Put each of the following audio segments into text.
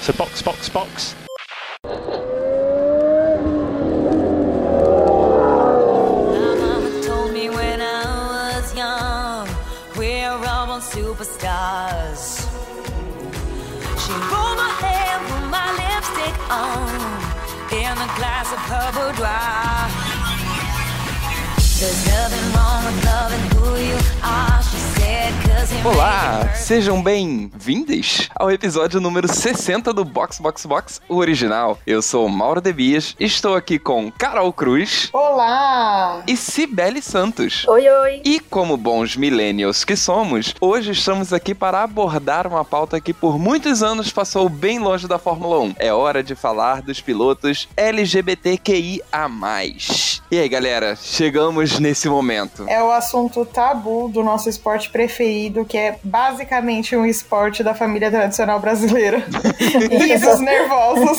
So box, box, box. Olá, sejam bem-vindos ao episódio número 60 do Box Box Box, o original. Eu sou Mauro Debias, estou aqui com Carol Cruz Olá! e Cibele Santos. Oi, oi. E como bons millennials que somos, hoje estamos aqui para abordar uma pauta que por muitos anos passou bem longe da Fórmula 1. É hora de falar dos pilotos LGBTQIA+. E aí, galera, chegamos nesse momento. É o assunto tabu do nosso esporte preferido, que é basicamente um esporte da família tradicional brasileira. Risos nervosos.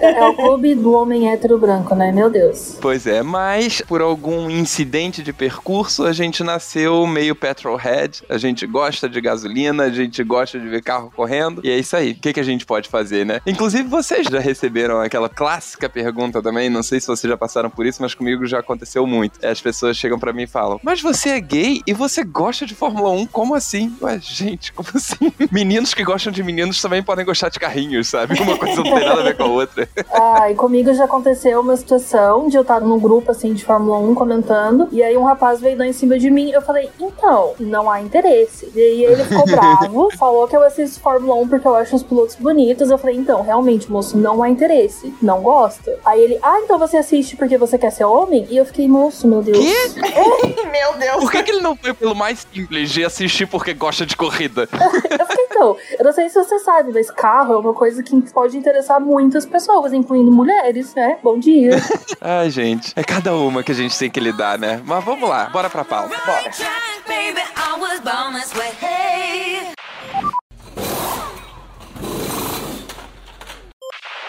É o clube do homem hétero branco, né? Meu Deus. Pois é, mas por algum incidente de percurso, a gente nasceu meio petrolhead, a gente gosta de gasolina, a gente gosta de ver carro correndo, e é isso aí. O que, que a gente pode fazer, né? Inclusive, vocês já receberam aquela clássica pergunta também, não sei se vocês já passaram por isso, mas comigo já aconteceu muito. As pessoas chegam pra mim e falam, mas você é gay e você gosta de Fórmula 1, como assim? Ué, gente, como assim? Meninos que gostam de meninos também podem gostar de carrinhos, sabe? Uma coisa não tem nada a ver com a outra. Ah, e comigo já aconteceu uma situação de eu estar num grupo assim de Fórmula 1 comentando, e aí um rapaz veio dar em cima de mim. Eu falei, então, não há interesse. E aí ele ficou bravo, falou que eu assisto Fórmula 1 porque eu acho os pilotos bonitos. Eu falei, então, realmente, moço, não há interesse. Não gosta. Aí ele, ah, então você assiste porque você quer ser homem? E eu fiquei, moço, meu Deus. Quê? Meu Deus. Por que, que ele não foi pelo mais simples de assistir porque gosta de corrida? Eu fiquei, então, eu não sei se você sabe, mas carro é uma coisa que pode interessar muitas pessoas, incluindo mulheres, né? Bom dia. Ai, gente, é cada uma que a gente tem que lidar, né? Mas vamos lá, bora pra pauta. Track,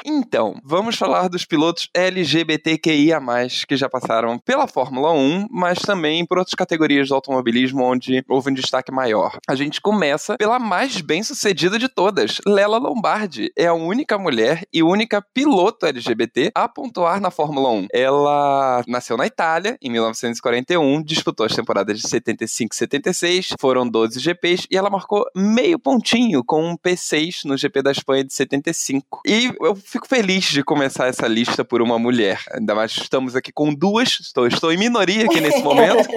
Então, vamos falar dos pilotos LGBTQIA+, que já passaram pela Fórmula 1, mas também por outras categorias do automobilismo onde houve um destaque maior. A gente começa pela mais bem-sucedida de todas, Lela Lombardi. É a única mulher e única piloto LGBT a pontuar na Fórmula 1. Ela nasceu na Itália, em 1941, disputou as temporadas de 75 e 76, foram 12 GPs, e ela marcou meio pontinho com um P6 no GP da Espanha de 75. E eu fico feliz de começar essa lista por uma mulher. Ainda mais estamos aqui com duas, estou, estou em minoria aqui nesse momento.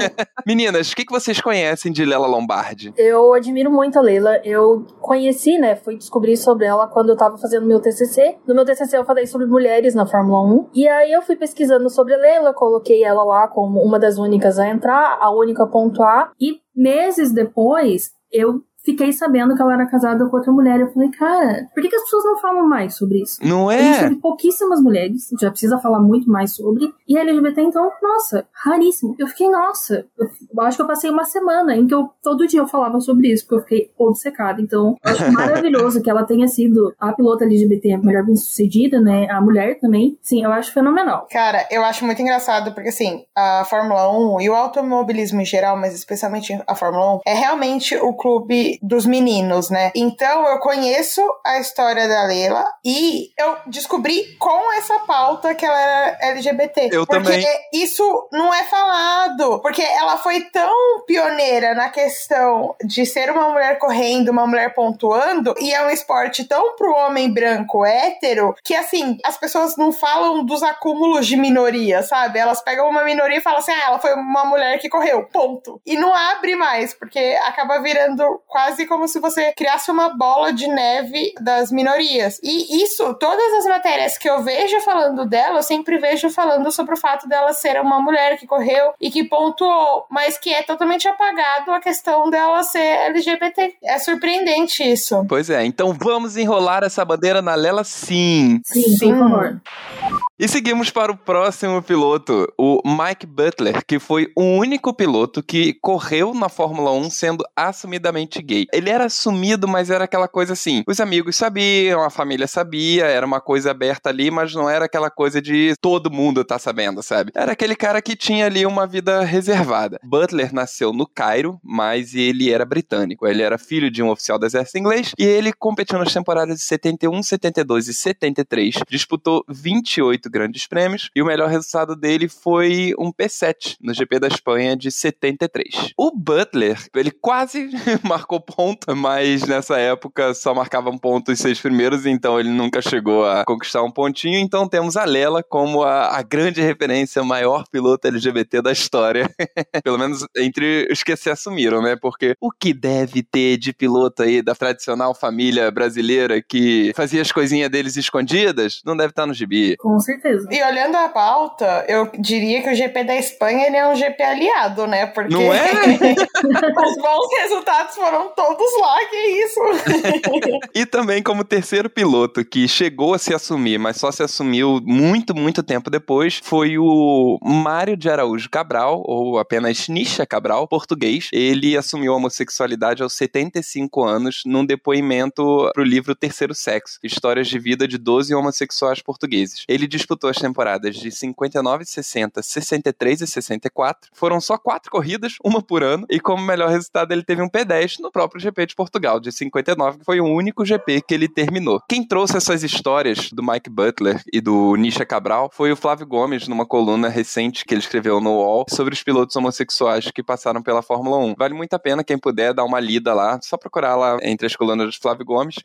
Meninas, o que, que vocês conhecem de Lela Lombardi? Eu admiro muito a Leila. Eu conheci, né? Fui descobrir sobre ela quando eu tava fazendo meu TCC. No meu TCC eu falei sobre mulheres na Fórmula 1. E aí eu fui pesquisando sobre a Leila, coloquei ela lá como uma das únicas a entrar, a única a pontuar. E meses depois, eu fiquei sabendo que ela era casada com outra mulher. Eu falei, cara, por que, que as pessoas não falam mais sobre isso? Não A gente é? teve pouquíssimas mulheres, já precisa falar muito mais sobre. E LGBT, então, nossa, raríssimo. Eu fiquei, nossa, eu, acho que eu passei uma semana em que eu todo dia eu falava sobre isso, porque eu fiquei obcecada. Então, eu acho maravilhoso que ela tenha sido a pilota LGBT a melhor bem sucedida, né? A mulher também. Sim, eu acho fenomenal. Cara, eu acho muito engraçado, porque assim, a Fórmula 1 e o automobilismo em geral, mas especialmente a Fórmula 1, é realmente o clube dos meninos, né? Então eu conheço a história da Leila e eu descobri com essa pauta que ela era LGBT. Eu porque também. isso não é falado. Porque ela foi tão pioneira na questão de ser uma mulher correndo, uma mulher pontuando, e é um esporte tão pro homem branco hétero que assim, as pessoas não falam dos acúmulos de minoria, sabe? Elas pegam uma minoria e falam assim: ah, ela foi uma mulher que correu, ponto. E não abre mais, porque acaba virando quase como se você criasse uma bola de neve das minorias. E isso, todas as matérias que eu vejo falando dela, eu sempre vejo falando sobre o fato dela ser uma mulher que correu e que pontuou, mas que é totalmente apagado a questão dela ser LGBT. É surpreendente isso. Pois é, então vamos enrolar essa bandeira na Lela sim. Sim, Sim. por favor. E seguimos para o próximo piloto, o Mike Butler, que foi o único piloto que correu na Fórmula 1 sendo assumidamente gay. Ele era assumido, mas era aquela coisa assim: os amigos sabiam, a família sabia, era uma coisa aberta ali, mas não era aquela coisa de todo mundo tá sabendo, sabe? Era aquele cara que tinha ali uma vida reservada. Butler nasceu no Cairo, mas ele era britânico. Ele era filho de um oficial do exército inglês e ele competiu nas temporadas de 71, 72 e 73. Disputou 28 grandes prêmios e o melhor resultado dele foi um P7 no GP da Espanha de 73. O Butler, ele quase marcou ponto, mas nessa época só marcava um ponto os seis primeiros, então ele nunca chegou a conquistar um pontinho. Então temos a Lela como a, a grande referência, o maior piloto LGBT da história. Pelo menos entre os que se assumiram, né? Porque o que deve ter de piloto aí da tradicional família brasileira que fazia as coisinhas deles escondidas, não deve estar no gibi. Com certeza certeza. E olhando a pauta, eu diria que o GP da Espanha ele é um GP aliado, né? Porque Não é? os bons resultados foram todos lá, que isso. E também como terceiro piloto que chegou a se assumir, mas só se assumiu muito, muito tempo depois, foi o Mário de Araújo Cabral, ou apenas Nisha Cabral, português. Ele assumiu a homossexualidade aos 75 anos num depoimento para o livro Terceiro Sexo, Histórias de Vida de 12 Homossexuais Portugueses. Ele disputou as temporadas de 59, 60, 63 e 64. Foram só quatro corridas, uma por ano, e como melhor resultado ele teve um P10 no próprio GP de Portugal, de 59, que foi o único GP que ele terminou. Quem trouxe essas histórias do Mike Butler e do Nisha Cabral foi o Flávio Gomes, numa coluna recente que ele escreveu no UOL sobre os pilotos homossexuais que passaram pela Fórmula 1. Vale muito a pena quem puder dar uma lida lá, só procurar lá entre as colunas do Flávio Gomes.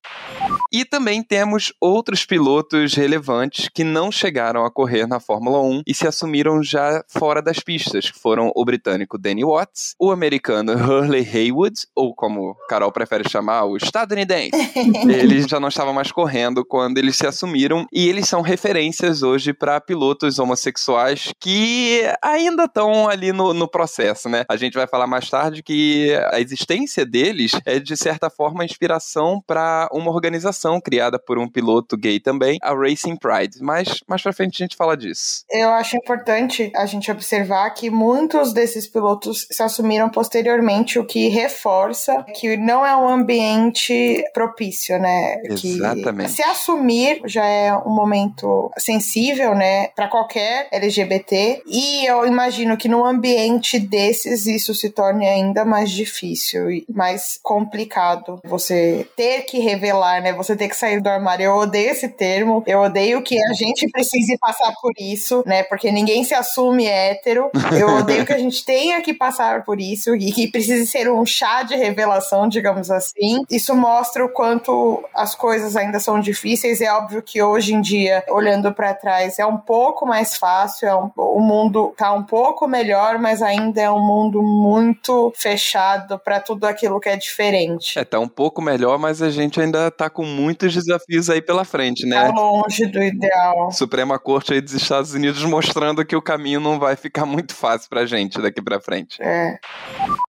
E também temos outros pilotos relevantes que não chegaram a correr na Fórmula 1 e se assumiram já fora das pistas, que foram o britânico Danny Watts, o americano Hurley Haywood, ou como Carol prefere chamar, o estadunidense. eles já não estavam mais correndo quando eles se assumiram e eles são referências hoje para pilotos homossexuais que ainda estão ali no, no processo, né? A gente vai falar mais tarde que a existência deles é de certa forma inspiração para uma organização criada por um piloto gay também, a Racing Pride. Mas mais pra frente a gente fala disso. Eu acho importante a gente observar que muitos desses pilotos se assumiram posteriormente, o que reforça que não é um ambiente propício, né? Que Exatamente. se assumir já é um momento sensível, né, para qualquer LGBT. E eu imagino que num ambiente desses isso se torne ainda mais difícil e mais complicado. Você ter que revelar, né? Você ter que sair do armário. Eu odeio esse termo. Eu odeio que a gente precise passar por isso, né? Porque ninguém se assume hétero. Eu odeio que a gente tenha que passar por isso e que precise ser um chá de revelação, digamos assim. Isso mostra o quanto as coisas ainda são difíceis. É óbvio que hoje em dia, olhando para trás, é um pouco mais fácil, é um, o mundo tá um pouco melhor, mas ainda é um mundo muito fechado para tudo aquilo que é diferente. É, tá um pouco melhor, mas a gente ainda tá com muitos desafios aí pela frente, né? Tá longe do ideal. Suprema Corte aí dos Estados Unidos mostrando que o caminho não vai ficar muito fácil pra gente daqui pra frente. É.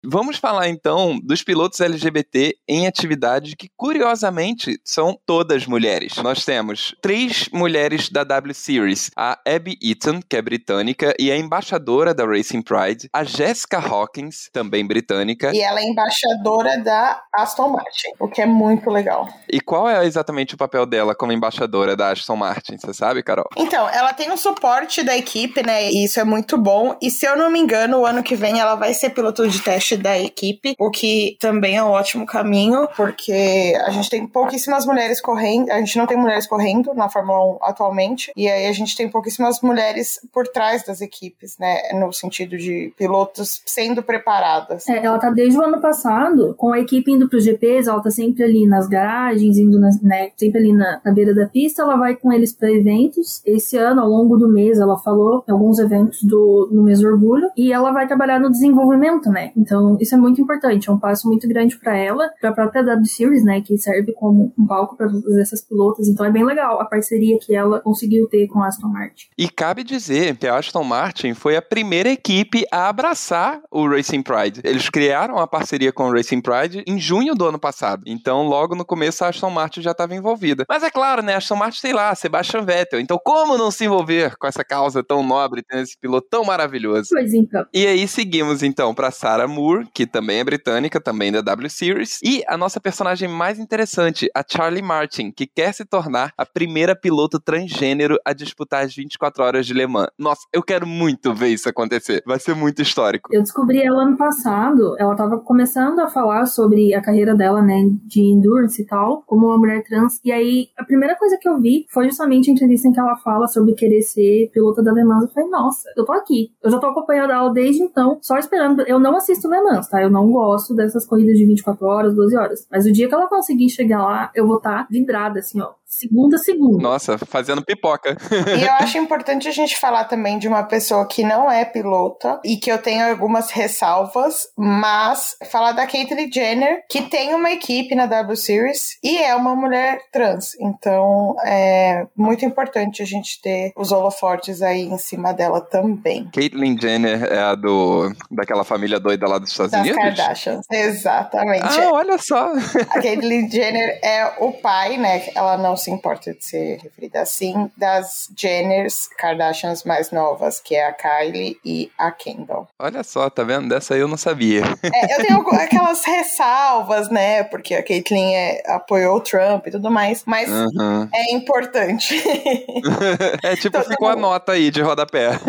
Vamos falar então dos pilotos LGBT em atividade que, curiosamente, são todas mulheres. Nós temos três mulheres da W Series: a Abby Eaton, que é britânica e é embaixadora da Racing Pride, a Jessica Hawkins, também britânica. E ela é embaixadora da Aston Martin, o que é muito legal. E qual é exatamente o papel dela como embaixadora da Aston Martin? Você sabe, Carol? Então, ela tem o suporte da equipe, né? E isso é muito bom. E se eu não me engano, o ano que vem ela vai ser piloto de teste da equipe, o que também é um ótimo caminho, porque a gente tem pouquíssimas mulheres correndo, a gente não tem mulheres correndo na Fórmula 1 atualmente, e aí a gente tem pouquíssimas mulheres por trás das equipes, né? No sentido de pilotos sendo preparadas. É, ela tá desde o ano passado com a equipe indo pros GPs, ela tá sempre ali nas garagens, indo nas, né, sempre ali na, na beira da pista, ela vai com eles para eventos. Esse ano, ao longo do mês, ela falou em alguns eventos do, no mês do orgulho, e ela vai trabalhar no desenvolvimento, né? Então, isso é muito importante, é um passo muito grande para ela, para a própria W Series, né, que serve como um palco para todas essas pilotas. Então, é bem legal a parceria que ela conseguiu ter com a Aston Martin. E cabe dizer que a Aston Martin foi a primeira equipe a abraçar o Racing Pride. Eles criaram a parceria com o Racing Pride em junho do ano passado. Então, logo no começo, a Aston Martin já estava envolvida. Mas é claro, né? A Aston Martin tem lá, Sebastian Vettel. Então, como não se envolver com essa causa tão nobre, tendo esse piloto tão maravilhoso? Pois então. E aí seguimos então para Sarah Moore, que também é britânica, também da W Series, e a nossa personagem mais interessante, a Charlie Martin, que quer se tornar a primeira piloto transgênero a disputar as 24 horas de Le Mans. Nossa, eu quero muito ver isso acontecer. Vai ser muito histórico. Eu descobri ela ano passado, ela tava começando a falar sobre a carreira dela, né, de endurance e tal, como uma mulher trans. E aí, a primeira coisa que eu vi foi justamente a entrevista em que ela fala sobre querer ser pilota da Le Mans. Eu falei, nossa, eu tô aqui. Eu já tô acompanhando ela desde então, só esperando. Eu não assisto Le Mans, tá? Eu não gosto dessas corridas de 24 horas, 12 horas. Mas o dia que ela conseguir chegar lá, eu vou estar tá vidrada, assim, ó segunda a segunda. Nossa, fazendo pipoca. e eu acho importante a gente falar também de uma pessoa que não é pilota e que eu tenho algumas ressalvas, mas falar da Caitlyn Jenner, que tem uma equipe na W Series e é uma mulher trans. Então é muito importante a gente ter os holofortes aí em cima dela também. Caitlyn Jenner é a do daquela família doida lá dos Estados das Unidos? Kardashians, exatamente. Ah, olha só. a Caitlyn Jenner é o pai, né? Ela não se importa de ser referida assim, das Jenners Kardashians mais novas, que é a Kylie e a Kendall. Olha só, tá vendo? Dessa aí eu não sabia. É, eu tenho aquelas ressalvas, né? Porque a Caitlyn é, apoiou o Trump e tudo mais, mas uhum. é importante. é tipo, então, ficou a nota aí de rodapé.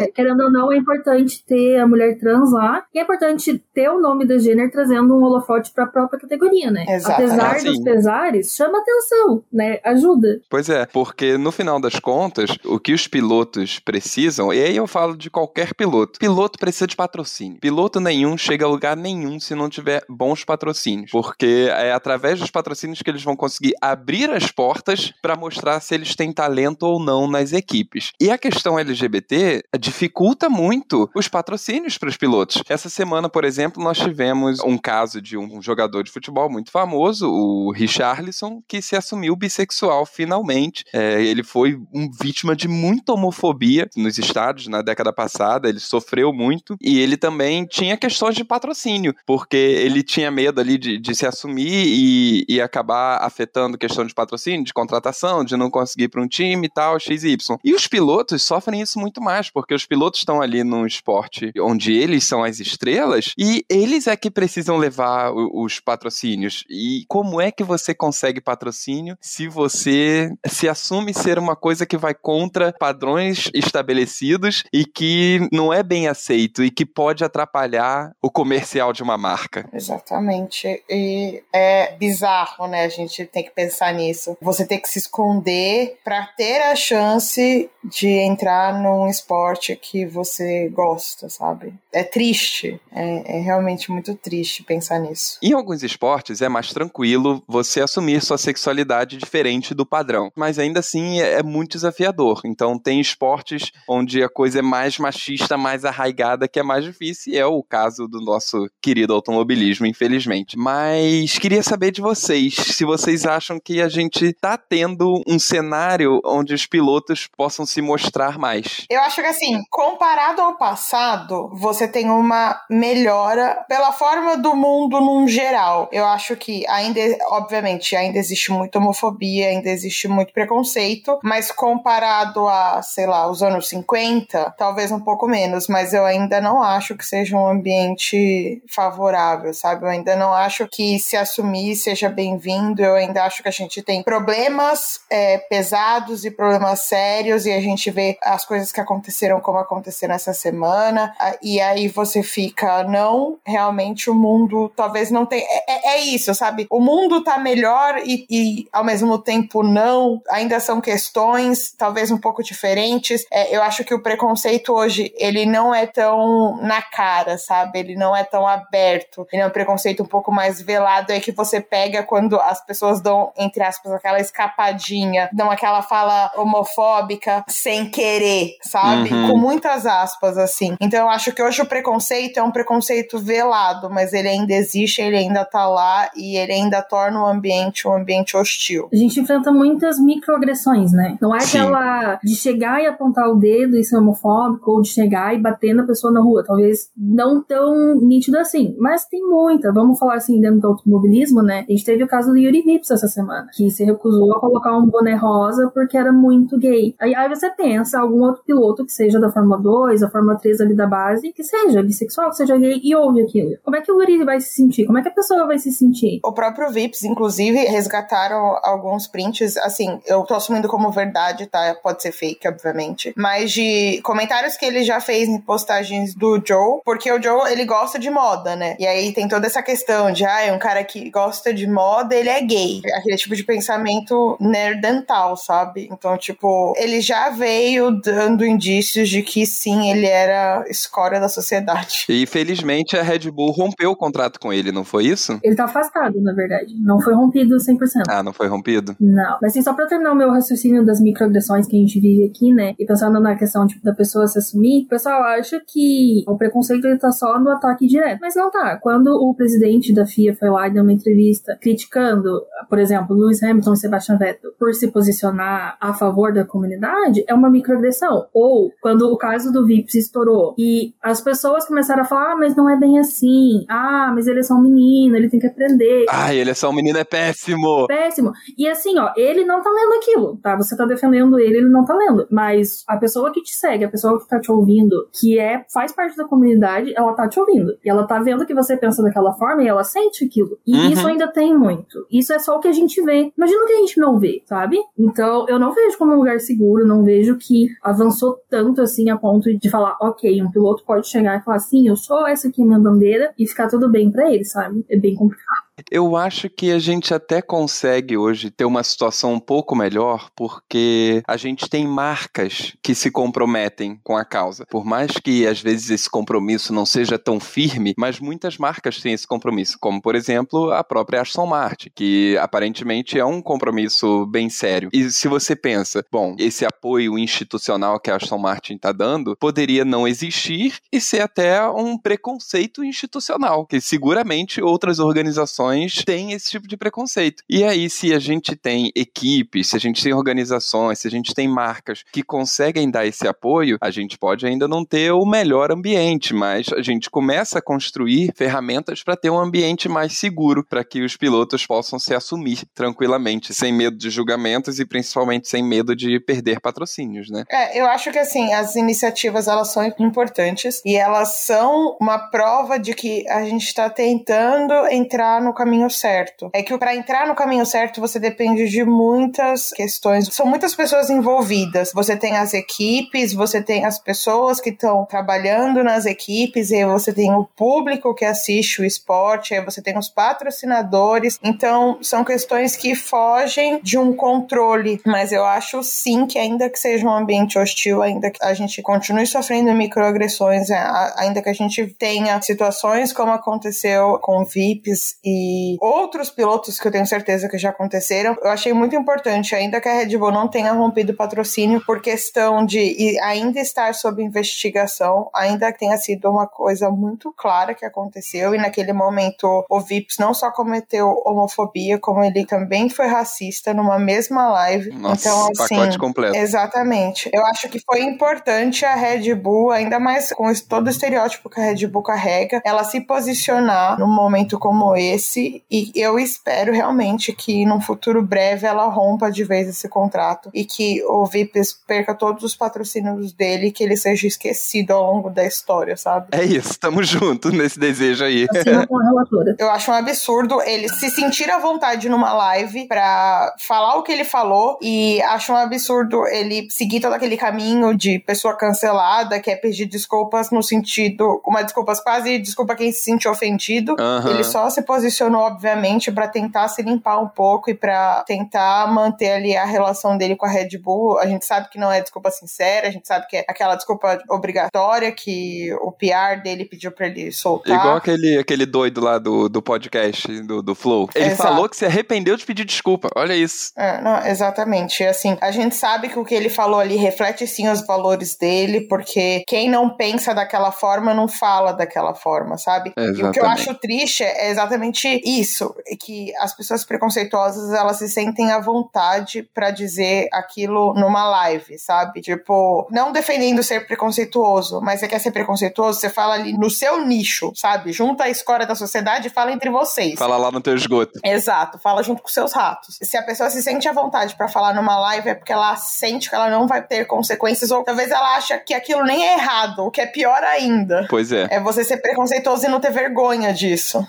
É, querendo ou não, é importante ter a mulher trans lá, e é importante ter o nome da Jenner trazendo um holofote pra própria categoria, né? Exatamente. Apesar ah, dos pesares, chama atenção né? Ajuda. Pois é, porque no final das contas, o que os pilotos precisam, e aí eu falo de qualquer piloto, piloto precisa de patrocínio. Piloto nenhum chega a lugar nenhum se não tiver bons patrocínios, porque é através dos patrocínios que eles vão conseguir abrir as portas para mostrar se eles têm talento ou não nas equipes. E a questão LGBT dificulta muito os patrocínios para os pilotos. Essa semana, por exemplo, nós tivemos um caso de um jogador de futebol muito famoso, o Richarlison, que se assumiu assumiu bissexual finalmente. É, ele foi um vítima de muita homofobia nos estádios na década passada, ele sofreu muito e ele também tinha questões de patrocínio, porque ele tinha medo ali de, de se assumir e, e, acabar afetando questão de patrocínio, de contratação, de não conseguir para um time e tal, XY. E os pilotos sofrem isso muito mais, porque os pilotos estão ali num esporte onde eles são as estrelas e eles é que precisam levar os patrocínios. E como é que você consegue patrocínio se você se assume ser uma coisa que vai contra padrões estabelecidos e que não é bem aceito e que pode atrapalhar o comercial de uma marca. Exatamente. E é bizarro, né? A gente tem que pensar nisso. Você tem que se esconder para ter a chance de entrar num esporte que você gosta, sabe? É triste. É, é realmente muito triste pensar nisso. Em alguns esportes é mais tranquilo você assumir sua sexualidade diferente do padrão. Mas ainda assim é, é muito desafiador. Então tem esportes onde a coisa é mais machista, mais arraigada, que é mais difícil, e é o caso do nosso querido automobilismo, infelizmente. Mas queria saber de vocês, se vocês acham que a gente tá tendo um cenário onde os pilotos possam se mostrar mais. Eu acho que assim, comparado ao passado, você tem uma melhora pela forma do mundo num geral. Eu acho que ainda, obviamente, ainda existe muita homofobia ainda existe muito preconceito, mas comparado a, sei lá, os anos 50, talvez um pouco menos, mas eu ainda não acho que seja um ambiente favorável, sabe? Eu ainda não acho que se assumir seja bem-vindo, eu ainda acho que a gente tem problemas é, pesados e problemas sérios, e a gente vê as coisas que aconteceram como aconteceram essa semana, e aí você fica, não, realmente o mundo talvez não tenha. É, é, é isso, sabe? O mundo tá melhor e, e ao mesmo tempo não, ainda são questões talvez um pouco diferentes. É, eu acho que o preconceito hoje, ele não é tão na cara, sabe? Ele não é tão aberto. Ele é um preconceito um pouco mais velado aí que você pega quando as pessoas dão, entre aspas, aquela escapadinha, dão aquela fala homofóbica sem querer, sabe? Uhum. Com muitas aspas, assim. Então eu acho que hoje o preconceito é um preconceito velado, mas ele ainda existe, ele ainda tá lá e ele ainda torna o ambiente um ambiente hostil. A gente enfrenta muitas microagressões, né? Não é Sim. aquela de chegar e apontar o dedo e ser homofóbico, ou de chegar e bater na pessoa na rua. Talvez não tão nítido assim, mas tem muita. Vamos falar assim, dentro do automobilismo, né? A gente teve o caso do Yuri Vips essa semana, que se recusou a colocar um boné rosa porque porque era muito gay. Aí, aí você pensa algum outro piloto que seja da Fórmula 2, da Fórmula 3 ali da base, que seja bissexual, que seja gay e ouve aquilo. Como é que o guri vai se sentir? Como é que a pessoa vai se sentir? O próprio Vips, inclusive, resgataram alguns prints, assim, eu tô assumindo como verdade, tá? Pode ser fake, obviamente. Mas de comentários que ele já fez em postagens do Joe, porque o Joe, ele gosta de moda, né? E aí tem toda essa questão de, ah, é um cara que gosta de moda, ele é gay. Aquele tipo de pensamento nerdental, sabe? Então, tipo, ele já veio dando indícios de que sim, ele era escória da sociedade. E felizmente a Red Bull rompeu o contrato com ele, não foi isso? Ele tá afastado, na verdade. Não foi rompido 100%. Ah, não foi rompido? Não. Mas assim, só pra terminar o meu raciocínio das microagressões que a gente vive aqui, né? E pensando na questão, tipo, da pessoa se assumir, o pessoal acha que o preconceito ele tá só no ataque direto. Mas não tá. Quando o presidente da FIA foi lá e deu uma entrevista criticando, por exemplo, Lewis Hamilton e Sebastian Vettel por se posicionar a favor da comunidade, é uma microagressão. Ou quando o caso do Vips estourou e as pessoas começaram a falar, ah, mas não é bem assim. Ah, mas ele é só um menino, ele tem que aprender. Ai, ele é só um menino, é péssimo. Péssimo. E assim, ó, ele não tá lendo aquilo, tá? Você tá defendendo ele, ele não tá lendo. Mas a pessoa que te segue, a pessoa que tá te ouvindo, que é faz parte da comunidade, ela tá te ouvindo. E ela tá vendo que você pensa daquela forma e ela sente aquilo. E Uhum. isso ainda tem muito. Isso é só o que a gente vê. Imagina o que a gente não vê, sabe? Então, eu não vejo como um lugar seguro, não vejo que avançou tanto assim a ponto de falar, ok, um piloto pode chegar e falar assim, eu sou essa aqui minha bandeira e ficar tudo bem pra ele, sabe? É bem complicado. Eu acho que a gente até consegue hoje ter uma situação um pouco melhor porque a gente tem marcas que se comprometem com a causa. Por mais que às vezes esse compromisso não seja tão firme, mas muitas marcas têm esse compromisso, como por exemplo a própria Aston Martin, que aparentemente é um compromisso bem sério. E se você pensa, bom, esse apoio institucional que a Aston Martin está dando poderia não existir e ser até um preconceito institucional, que seguramente outras organizações têm esse tipo de preconceito. E aí, se a gente tem equipes, se a gente tem organizações, se a gente tem marcas que conseguem dar esse apoio, a gente pode ainda não ter o melhor ambiente, mas a gente começa a construir ferramentas para ter um ambiente mais seguro, para que os pilotos possam se assumir tranquilamente, sem medo de julgamentos e principalmente sem medo de perder patrocínios, né? É, eu acho que assim, as iniciativas elas são importantes e elas são uma prova de que a gente está tentando entrar no caminho certo. É que para entrar no caminho certo você depende de muitas questões. São muitas pessoas envolvidas. Você tem as equipes, você tem as pessoas que estão trabalhando nas equipes, e você tem o público que assiste o esporte, aí você tem os patrocinadores. Então, são questões que fogem de um controle, mas eu acho sim que ainda que seja um ambiente hostil, ainda que a gente continue sofrendo microagressões, ainda que a gente tenha situações como aconteceu com VIPs e outros pilotos que eu tenho certeza que já aconteceram, eu achei muito importante, ainda que a Red Bull não tenha rompido o patrocínio por questão de ainda estar sob investigação, ainda que tenha sido uma coisa muito clara que aconteceu e naquele momento o Vips não só cometeu homofobia, como ele também foi racista numa mesma live. Nossa, então, assim, pacote completo. Exatamente. Eu acho que foi importante a Red Bull, ainda mais com todo o estereótipo que a Red Bull carrega, ela se posicionar num momento como esse. E eu espero realmente que num futuro breve ela rompa de vez esse contrato e que o Vips perca todos os patrocínios dele e que ele seja esquecido ao longo da história, sabe? É isso, tamo junto nesse desejo aí. Assina com a relatora. Eu acho um absurdo ele se sentir à vontade numa live pra falar o que ele falou e acho um absurdo ele seguir todo aquele caminho de pessoa cancelada, que é pedir desculpas no sentido, uma desculpas quase desculpa quem se sentiu ofendido. Aham. Ele só se posicionou, obviamente, pra tentar se limpar um pouco e pra tentar manter ali a relação dele com a Red Bull. A gente sabe que não é desculpa sincera, a gente sabe que é aquela desculpa obrigatória que o PR dele pediu pra ele soltar. Igual aquele, aquele doido lá do, do podcast, do, do Flow. Ele Exato. falou que se arrependeu de pedir desculpa. Olha isso. É, não, exatamente. Assim, a gente sabe que o que ele falou ali reflete sim os valores dele, porque quem não pensa daquela forma não fala daquela forma, sabe? E o que eu acho triste é exatamente exatamente isso, que as pessoas preconceituosas, elas se sentem à vontade para dizer aquilo numa live, sabe? Tipo, não defendendo ser preconceituoso, mas você quer ser preconceituoso, você fala ali no seu nicho, sabe? Junta a escória da sociedade e fala entre vocês. Fala lá no teu esgoto. Exato, fala junto com seus ratos. Se a pessoa se sente à vontade para falar numa live é porque ela sente que ela não vai ter consequências ou talvez ela acha que aquilo nem é errado, o que é pior ainda. Pois é. É você ser preconceituoso e não ter vergonha disso.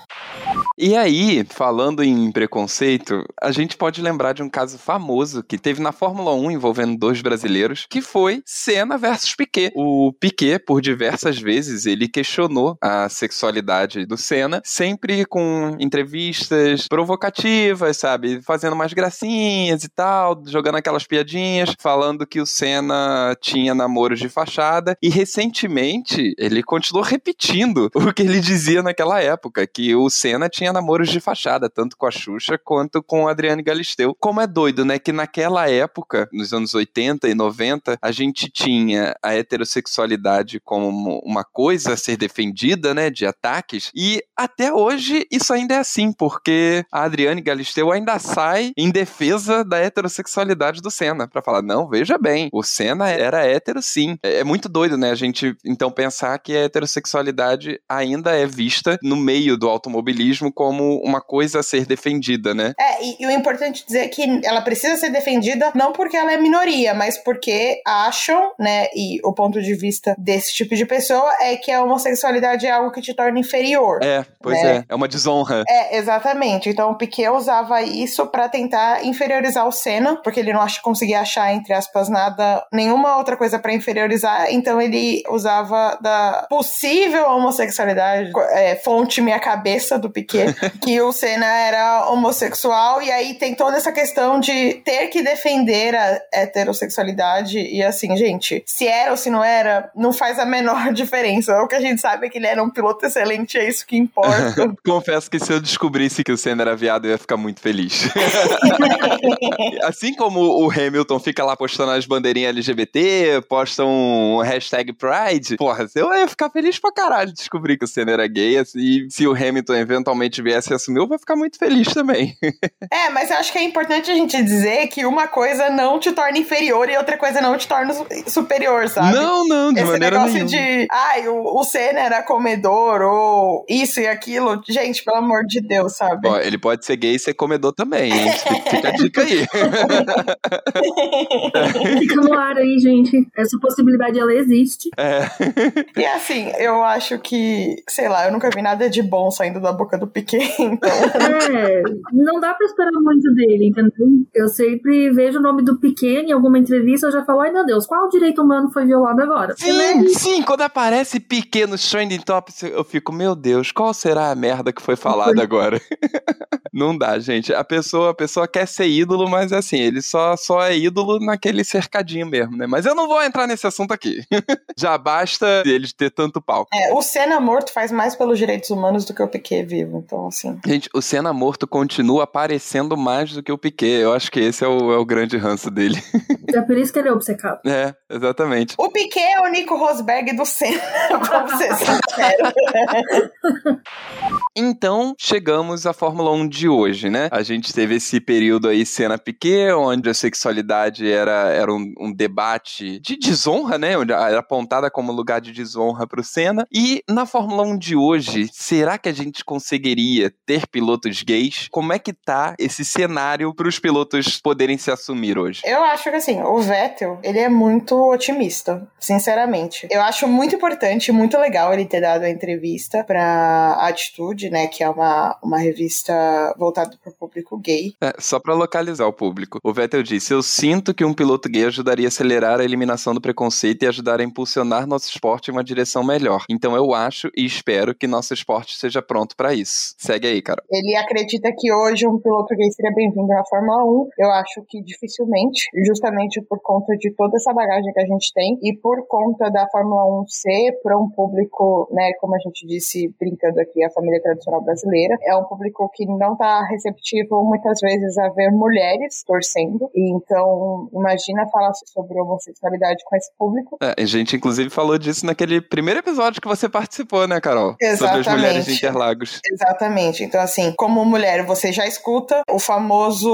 E aí, falando em preconceito, a gente pode lembrar de um caso famoso que teve na Fórmula 1 envolvendo dois brasileiros, que foi Senna versus Piquet. O Piquet, por diversas vezes, ele questionou a sexualidade do Senna, sempre com entrevistas provocativas, sabe? Fazendo mais gracinhas e tal, jogando aquelas piadinhas, falando que o Senna tinha namoros de fachada. E recentemente, ele continuou repetindo o que ele dizia naquela época, que o Senna tinha namoros de fachada, tanto com a Xuxa quanto com a Adriane Galisteu. Como é doido, né? Que naquela época, nos anos 80 e 90, a gente tinha a heterossexualidade como uma coisa a ser defendida, né? De ataques. E até hoje isso ainda é assim, porque a Adriane Galisteu ainda sai em defesa da heterossexualidade do Senna, para falar, não, veja bem, o Senna era hétero sim. É, é muito doido, né? A gente então pensar que a heterossexualidade ainda é vista no meio do automobilismo como uma coisa a ser defendida, né? É, e, e o importante dizer é que ela precisa ser defendida não porque ela é minoria, mas porque acham, né, e o ponto de vista desse tipo de pessoa é que a homossexualidade é algo que te torna inferior. É, pois né? é. É uma desonra. É, exatamente. Então o Piquet usava isso para tentar inferiorizar o Senna, porque ele não ach conseguia achar, entre aspas, nada, nenhuma outra coisa para inferiorizar. Então ele usava da possível homossexualidade, é, fonte minha cabeça do Piquet, que o Senna era homossexual, e aí tem toda essa questão de ter que defender a heterossexualidade. E assim, gente, se era ou se não era, não faz a menor diferença. O que a gente sabe é que ele era um piloto excelente, é isso que importa. Confesso que se eu descobrisse que o Senna era viado, eu ia ficar muito feliz. assim como o Hamilton fica lá postando as bandeirinhas LGBT, posta um hashtag Pride, porra, eu ia ficar feliz pra caralho de descobrir que o Senna era gay. Assim, e se o Hamilton eventualmente viesse a assumir, eu vou ficar muito feliz também. é, mas eu acho que é importante a gente dizer que uma coisa não te torna inferior e outra coisa não te torna superior, sabe? Não, não, de Esse maneira negócio nenhuma. de, ai, o, o Senna era comedor ou isso e aquilo. Gente, pelo amor de Deus, sabe? Ó, ele pode ser gay e ser comedor também, hein? Fica a dica aí. Fica no ar aí, gente. Essa possibilidade, ela existe. É. E assim, eu acho que, sei lá, eu nunca vi nada de bom saindo da boca do Piquet, então. É, não dá pra esperar muito dele, entendeu? Eu sempre vejo o nome do Piquet em alguma entrevista, eu já falo, ai meu Deus, qual direito humano foi violado agora? Sim, sim, quando aparece Piquet nos trending tops, eu fico, meu Deus, qual será a merda que foi falada agora? Não dá, gente. A pessoa, a pessoa quer ser ídolo, mas assim, ele só, só é ídolo naquele cercadinho mesmo, né? Mas eu não vou entrar nesse assunto aqui. Já basta eles ter tanto palco. É, o Senna morto faz mais pelos direitos humanos do que o Piquet vivo, então assim. Gente, o Senna morto continua aparecendo mais do que o Piquet. Eu acho que esse é o, é o grande ranço dele. É por isso que ele é obcecado. É, exatamente. O Piquet é o Nico Rosberg do Senna, vamos ser. Então, chegamos à Fórmula 1 de hoje, né? A gente teve esse período aí, Senna Piquet, onde a sexualidade era, era um, um debate de desonra, né? Onde era apontada como lugar de desonra pro Senna. E na Fórmula 1 de hoje, será que a gente conseguiria ter pilotos gays? Como é que tá esse cenário para os pilotos poderem se assumir hoje? Eu acho que assim, o Vettel, ele é muito otimista, sinceramente. Eu acho muito importante, muito legal ele ter dado a entrevista pra Atitude, né, que é uma, uma revista voltada pro público gay. É, só para localizar o público. O Vettel disse: Eu sinto que um piloto gay ajudaria a acelerar a eliminação do preconceito e ajudar a impulsionar nosso esporte em uma direção melhor. Então eu acho e espero que nosso esporte seja pronto para isso. Segue aí, cara. Ele acredita que hoje um piloto gay seria bem-vindo na Fórmula 1. Eu acho que dificilmente, justamente por conta de toda essa bagagem que a gente tem e por conta da Fórmula 1 ser para um público, né, como a gente disse, brincando aqui, a família tradicional brasileira, é um público que não está receptivo muitas vezes a ver mulheres torcendo. E então, imagina falar sobre homossexualidade com esse público. É, a gente inclusive falou disso naquele primeiro episódio que você participou, né, Carol? Sobre as Exatamente. mulheres de Interlagos. Exatamente. Exatamente. Então, assim, como mulher, você já escuta o famoso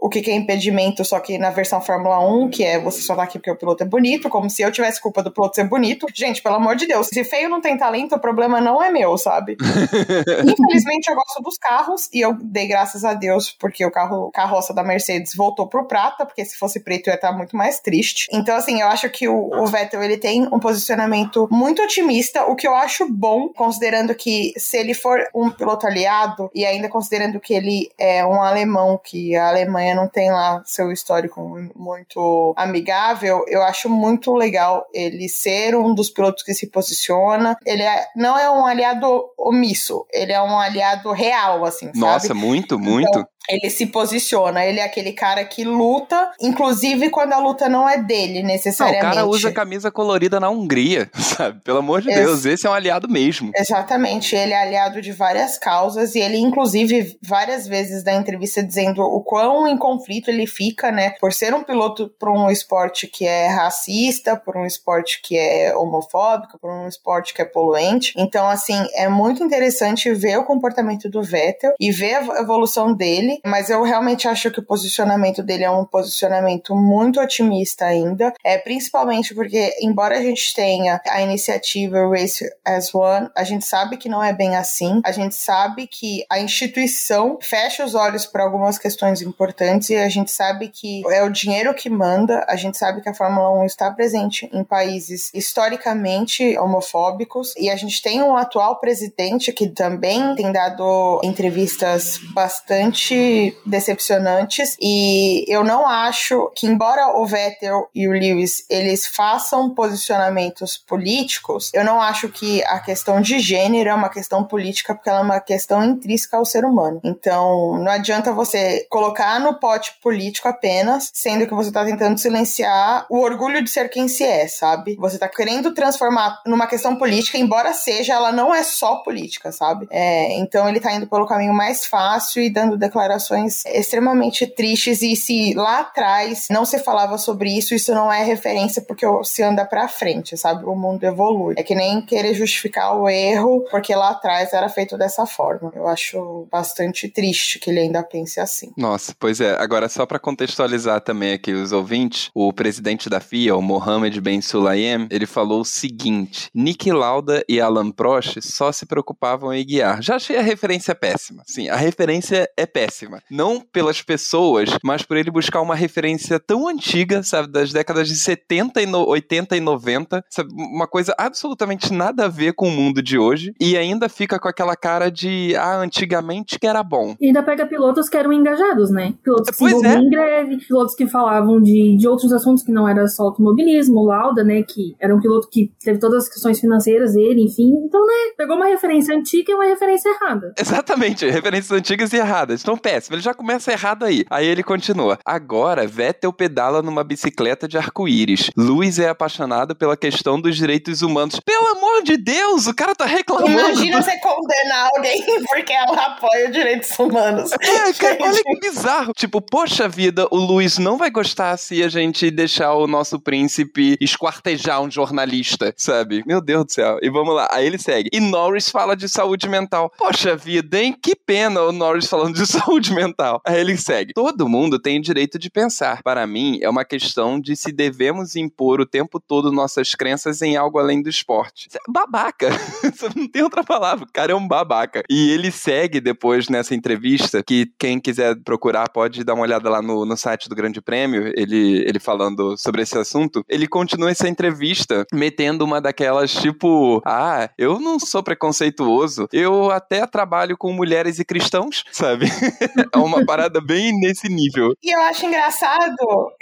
o que, que é impedimento, só que na versão Fórmula 1, que é você só tá aqui porque o piloto é bonito, como se eu tivesse culpa do piloto ser bonito. Gente, pelo amor de Deus, se feio não tem talento, o problema não é meu, sabe? Infelizmente, eu gosto dos carros e eu dei graças a Deus porque o carro carroça da Mercedes voltou pro prata, porque se fosse preto ia estar muito mais triste. Então, assim, eu acho que o, o Vettel ele tem um posicionamento muito otimista, o que eu acho bom, considerando que se ele for um piloto aliado e ainda considerando que ele é um alemão, que a Alemanha não tem lá seu histórico muito amigável, eu acho muito legal ele ser um dos pilotos que se posiciona. Ele é, não é um aliado omisso, ele é um aliado real, assim, Nossa, sabe? muito, muito. Então, ele se posiciona, ele é aquele cara que luta, inclusive quando a luta não é dele, Não, o necessariamente. cara usa camisa colorida na Hungria, sabe? Pelo amor de Esse- Deus, esse é um aliado mesmo. Exatamente, ele é aliado de várias causas e ele, inclusive, várias vezes da entrevista dizendo o quão em conflito ele fica, né? Por ser um piloto para um esporte que é racista, por um esporte que é homofóbico, por um esporte que é poluente. Então, assim, é muito interessante ver o comportamento do Vettel e ver a evolução dele, mas eu realmente acho que o posicionamento dele é um posicionamento muito otimista ainda, é principalmente porque, embora a gente tenha a iniciativa Race as One, a gente sabe que não é bem assim, a gente sabe que a instituição fecha os olhos para algumas questões importantes e a gente sabe que é o dinheiro que manda, a gente sabe que a Fórmula 1 está presente em países historicamente homofóbicos e a gente tem um atual presidente que também tem dado entrevistas bastante decepcionantes e eu não acho que embora o Vettel e o Lewis eles façam posicionamentos políticos, eu não acho que a questão de gênero é uma questão política porque ela é uma questão intrínseca ao ser humano. Então, não adianta você colocar no pote político apenas, sendo que você tá tentando silenciar o orgulho de ser quem se é, sabe? Você tá querendo transformar numa questão política, embora seja, ela não é só política, sabe? É, então ele tá indo pelo caminho mais fácil e dando declarações extremamente tristes e se lá atrás não se falava sobre isso, isso não é referência porque se anda pra frente, sabe? O mundo evolui. É que nem querer justificar o erro porque lá atrás era feito dessa forma. Eu acho bastante triste que ele ainda pense assim. Nossa, pois é. Agora, só pra contextualizar também aqui os ouvintes, o presidente da FIA, o Mohamed Ben Sulayem, ele falou o seguinte: Nick Lauda e Alan Prost só se preocupavam em guiar. Já achei a referência péssima. Sim, a referência é péssima. Não pelas pessoas, mas por ele buscar uma referência tão antiga, sabe, das décadas de 70 e no- 80 e 90, sabe, uma coisa absolutamente nada a ver com o mundo de hoje, e ainda fica com aquela cara de, ah, antigamente que era bom. E ainda pega pilotos que eram engajados, né? Pilotos que se Pois envolviam é. em greve, pilotos que falavam de, de outros assuntos que não era só automobilismo, Lauda, né? Que era um piloto que teve todas as questões financeiras dele, enfim. Então, né? Pegou uma referência antiga e uma referência errada. Exatamente, referências antigas e erradas. Então, péssimo. Ele já começa errado aí. Aí ele continua. Agora, Vettel pedala numa bicicleta de arco-íris. Lewis é apaixonado pela questão dos direitos humanos. Pelo amor de Deus, o cara tá reclamando. Imagina você condenar alguém porque ela apoia os direitos humanos. É, cara, olha que bizarro. Tipo, poxa vida, o Luiz não vai gostar se a gente deixar o nosso príncipe esquartejar um jornalista, sabe? Meu Deus do céu. E vamos lá. Aí ele segue. E Norris fala de saúde mental. Poxa vida, hein? Que pena o Norris falando de saúde mental. Aí ele segue. Todo mundo tem direito de pensar. Para mim, é uma questão de se devemos impor o tempo todo nossas crenças em algo além do esporte. É Babaca. não tem outra palavra. O cara é um babaca. E ele segue depois nessa entrevista, que quem quiser procurar pode dar uma olhada lá no, no site do Grande Prêmio, ele, ele falando sobre esse assunto. Ele continua essa entrevista metendo uma daquelas tipo: Ah, eu não sou preconceituoso, eu até trabalho com mulheres e cristãos, sabe? é uma parada bem nesse nível. E eu acho engraçado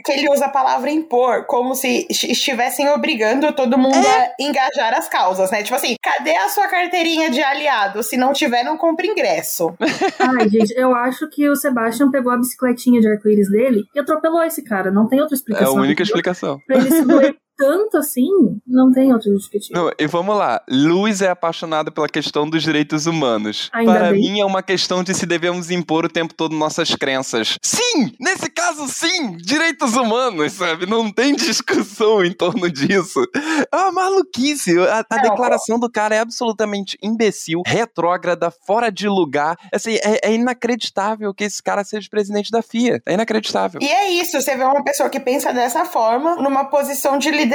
que ele usa a palavra impor como se est- estivessem obrigando todo mundo a engajar as causas, né? Tipo assim, cadê a sua carteirinha de aliado? Se não tiver, não compra ingresso. Ai, gente, eu acho que o Sebastian pegou a bicicletinha de arco-íris dele e atropelou esse cara. Não tem outra É a explicação. única explicação. Pra ele se doer tanto assim, não tem outro justificativo. Não, e vamos lá. Luz é apaixonado pela questão dos direitos humanos. Ainda Para bem. mim é uma questão de se devemos impor o tempo todo nossas crenças. Sim! Nesse caso, sim! Direitos humanos, sabe? Não tem discussão em torno disso. É uma maluquice. A, a Não, declaração do cara é absolutamente imbecil, retrógrada, fora de lugar. Assim, é, é inacreditável que esse cara seja presidente da FIA. É inacreditável. E é isso, você vê uma pessoa que pensa dessa forma numa posição de liderança.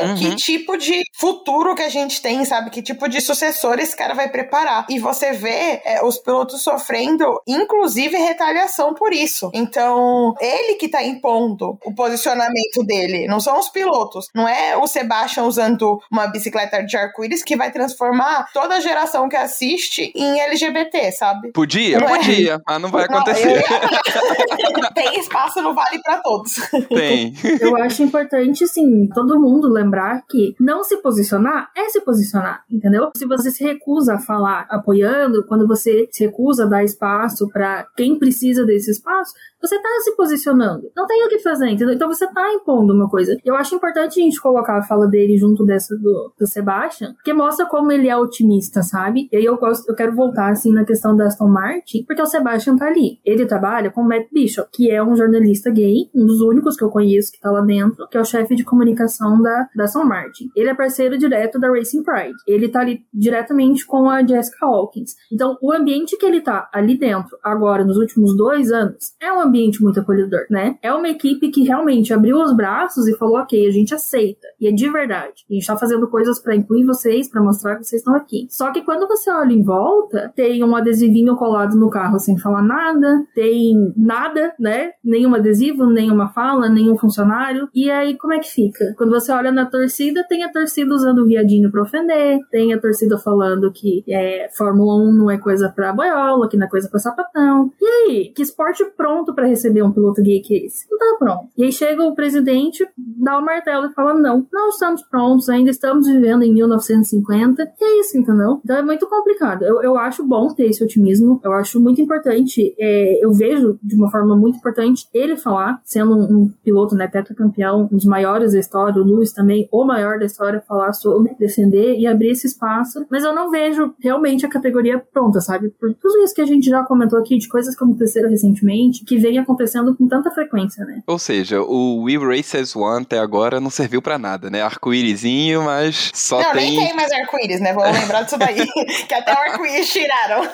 Uhum. Que tipo de futuro que a gente tem, sabe? Que tipo de sucessor esse cara vai preparar. E você vê é, os pilotos sofrendo, inclusive, retaliação por isso. Então, ele que tá impondo o posicionamento dele, não são os pilotos. Não é o Sebastian usando uma bicicleta de arco-íris que vai transformar toda a geração que assiste em LGBT, sabe? Podia? Não é? Podia, mas não vai Não, acontecer. eu Tem espaço no Vale pra todos. Tem. Eu acho importante, sim, todo mundo lembrar que não se posicionar é se posicionar, entendeu? Se você se recusa a falar apoiando, quando você se recusa a dar espaço pra quem precisa desse espaço, você tá se posicionando. Não tem o que fazer, entendeu? Então você tá impondo uma coisa. Eu acho importante a gente colocar a fala dele junto dessa do, do Sebastian, porque mostra como ele é otimista, sabe? E aí eu gosto, eu quero voltar assim na questão da Aston Martin, porque o Sebastian tá ali. Ele trabalha com o Matt Bishop, que é um jornalista gay, um dos únicos que eu conheço que tá lá dentro, que é o chefe de comunicação da, da Aston Martin. Ele é parceiro direto da Racing Pride. Ele tá ali diretamente com a Jessica Hawkins. Então, o ambiente que ele tá ali dentro, agora, nos últimos dois anos, é um ambiente muito acolhedor, né? É uma equipe que realmente abriu os braços e falou, ok, a gente aceita. E é de verdade. A gente tá fazendo coisas pra incluir vocês, pra mostrar que vocês estão aqui. Só que quando você olha em volta, tem um adesivinho colado no carro sem falar nada, tem nada, né? Nenhum adesivo, nenhuma fala, nenhum funcionário. E aí, como é que fica? Quando você olha na torcida, tem a torcida usando o viadinho pra ofender, tem a torcida falando que é, Fórmula 1 não é coisa pra boiola, que não é coisa pra sapatão. E aí, que esporte pronto pra receber um piloto gay que esse? Não tá pronto. E aí chega o presidente, dá o martelo e fala: não, não estamos prontos, ainda estamos vivendo em 1950. E é isso, entendeu? Então é muito complicado. Eu, eu acho bom ter esse otimismo, eu acho muito importante, é, eu vejo de uma forma muito importante ele falar, sendo um, um piloto, né, tetracampeão, um dos maiores da história, o Lewis também, o maior da história, falar sobre, defender e abrir esse espaço. Mas eu não vejo realmente a categoria pronta, sabe? Por tudo isso que a gente já comentou aqui, de coisas que aconteceram recentemente, que vem acontecendo com tanta frequência, né? Ou seja, o We Race as One até agora não serviu pra nada, né? Arco-írisinho, mas só não, tem. nem tem mais arco-íris, né? Vamos lembrar disso daí. que até o arco-íris tiraram.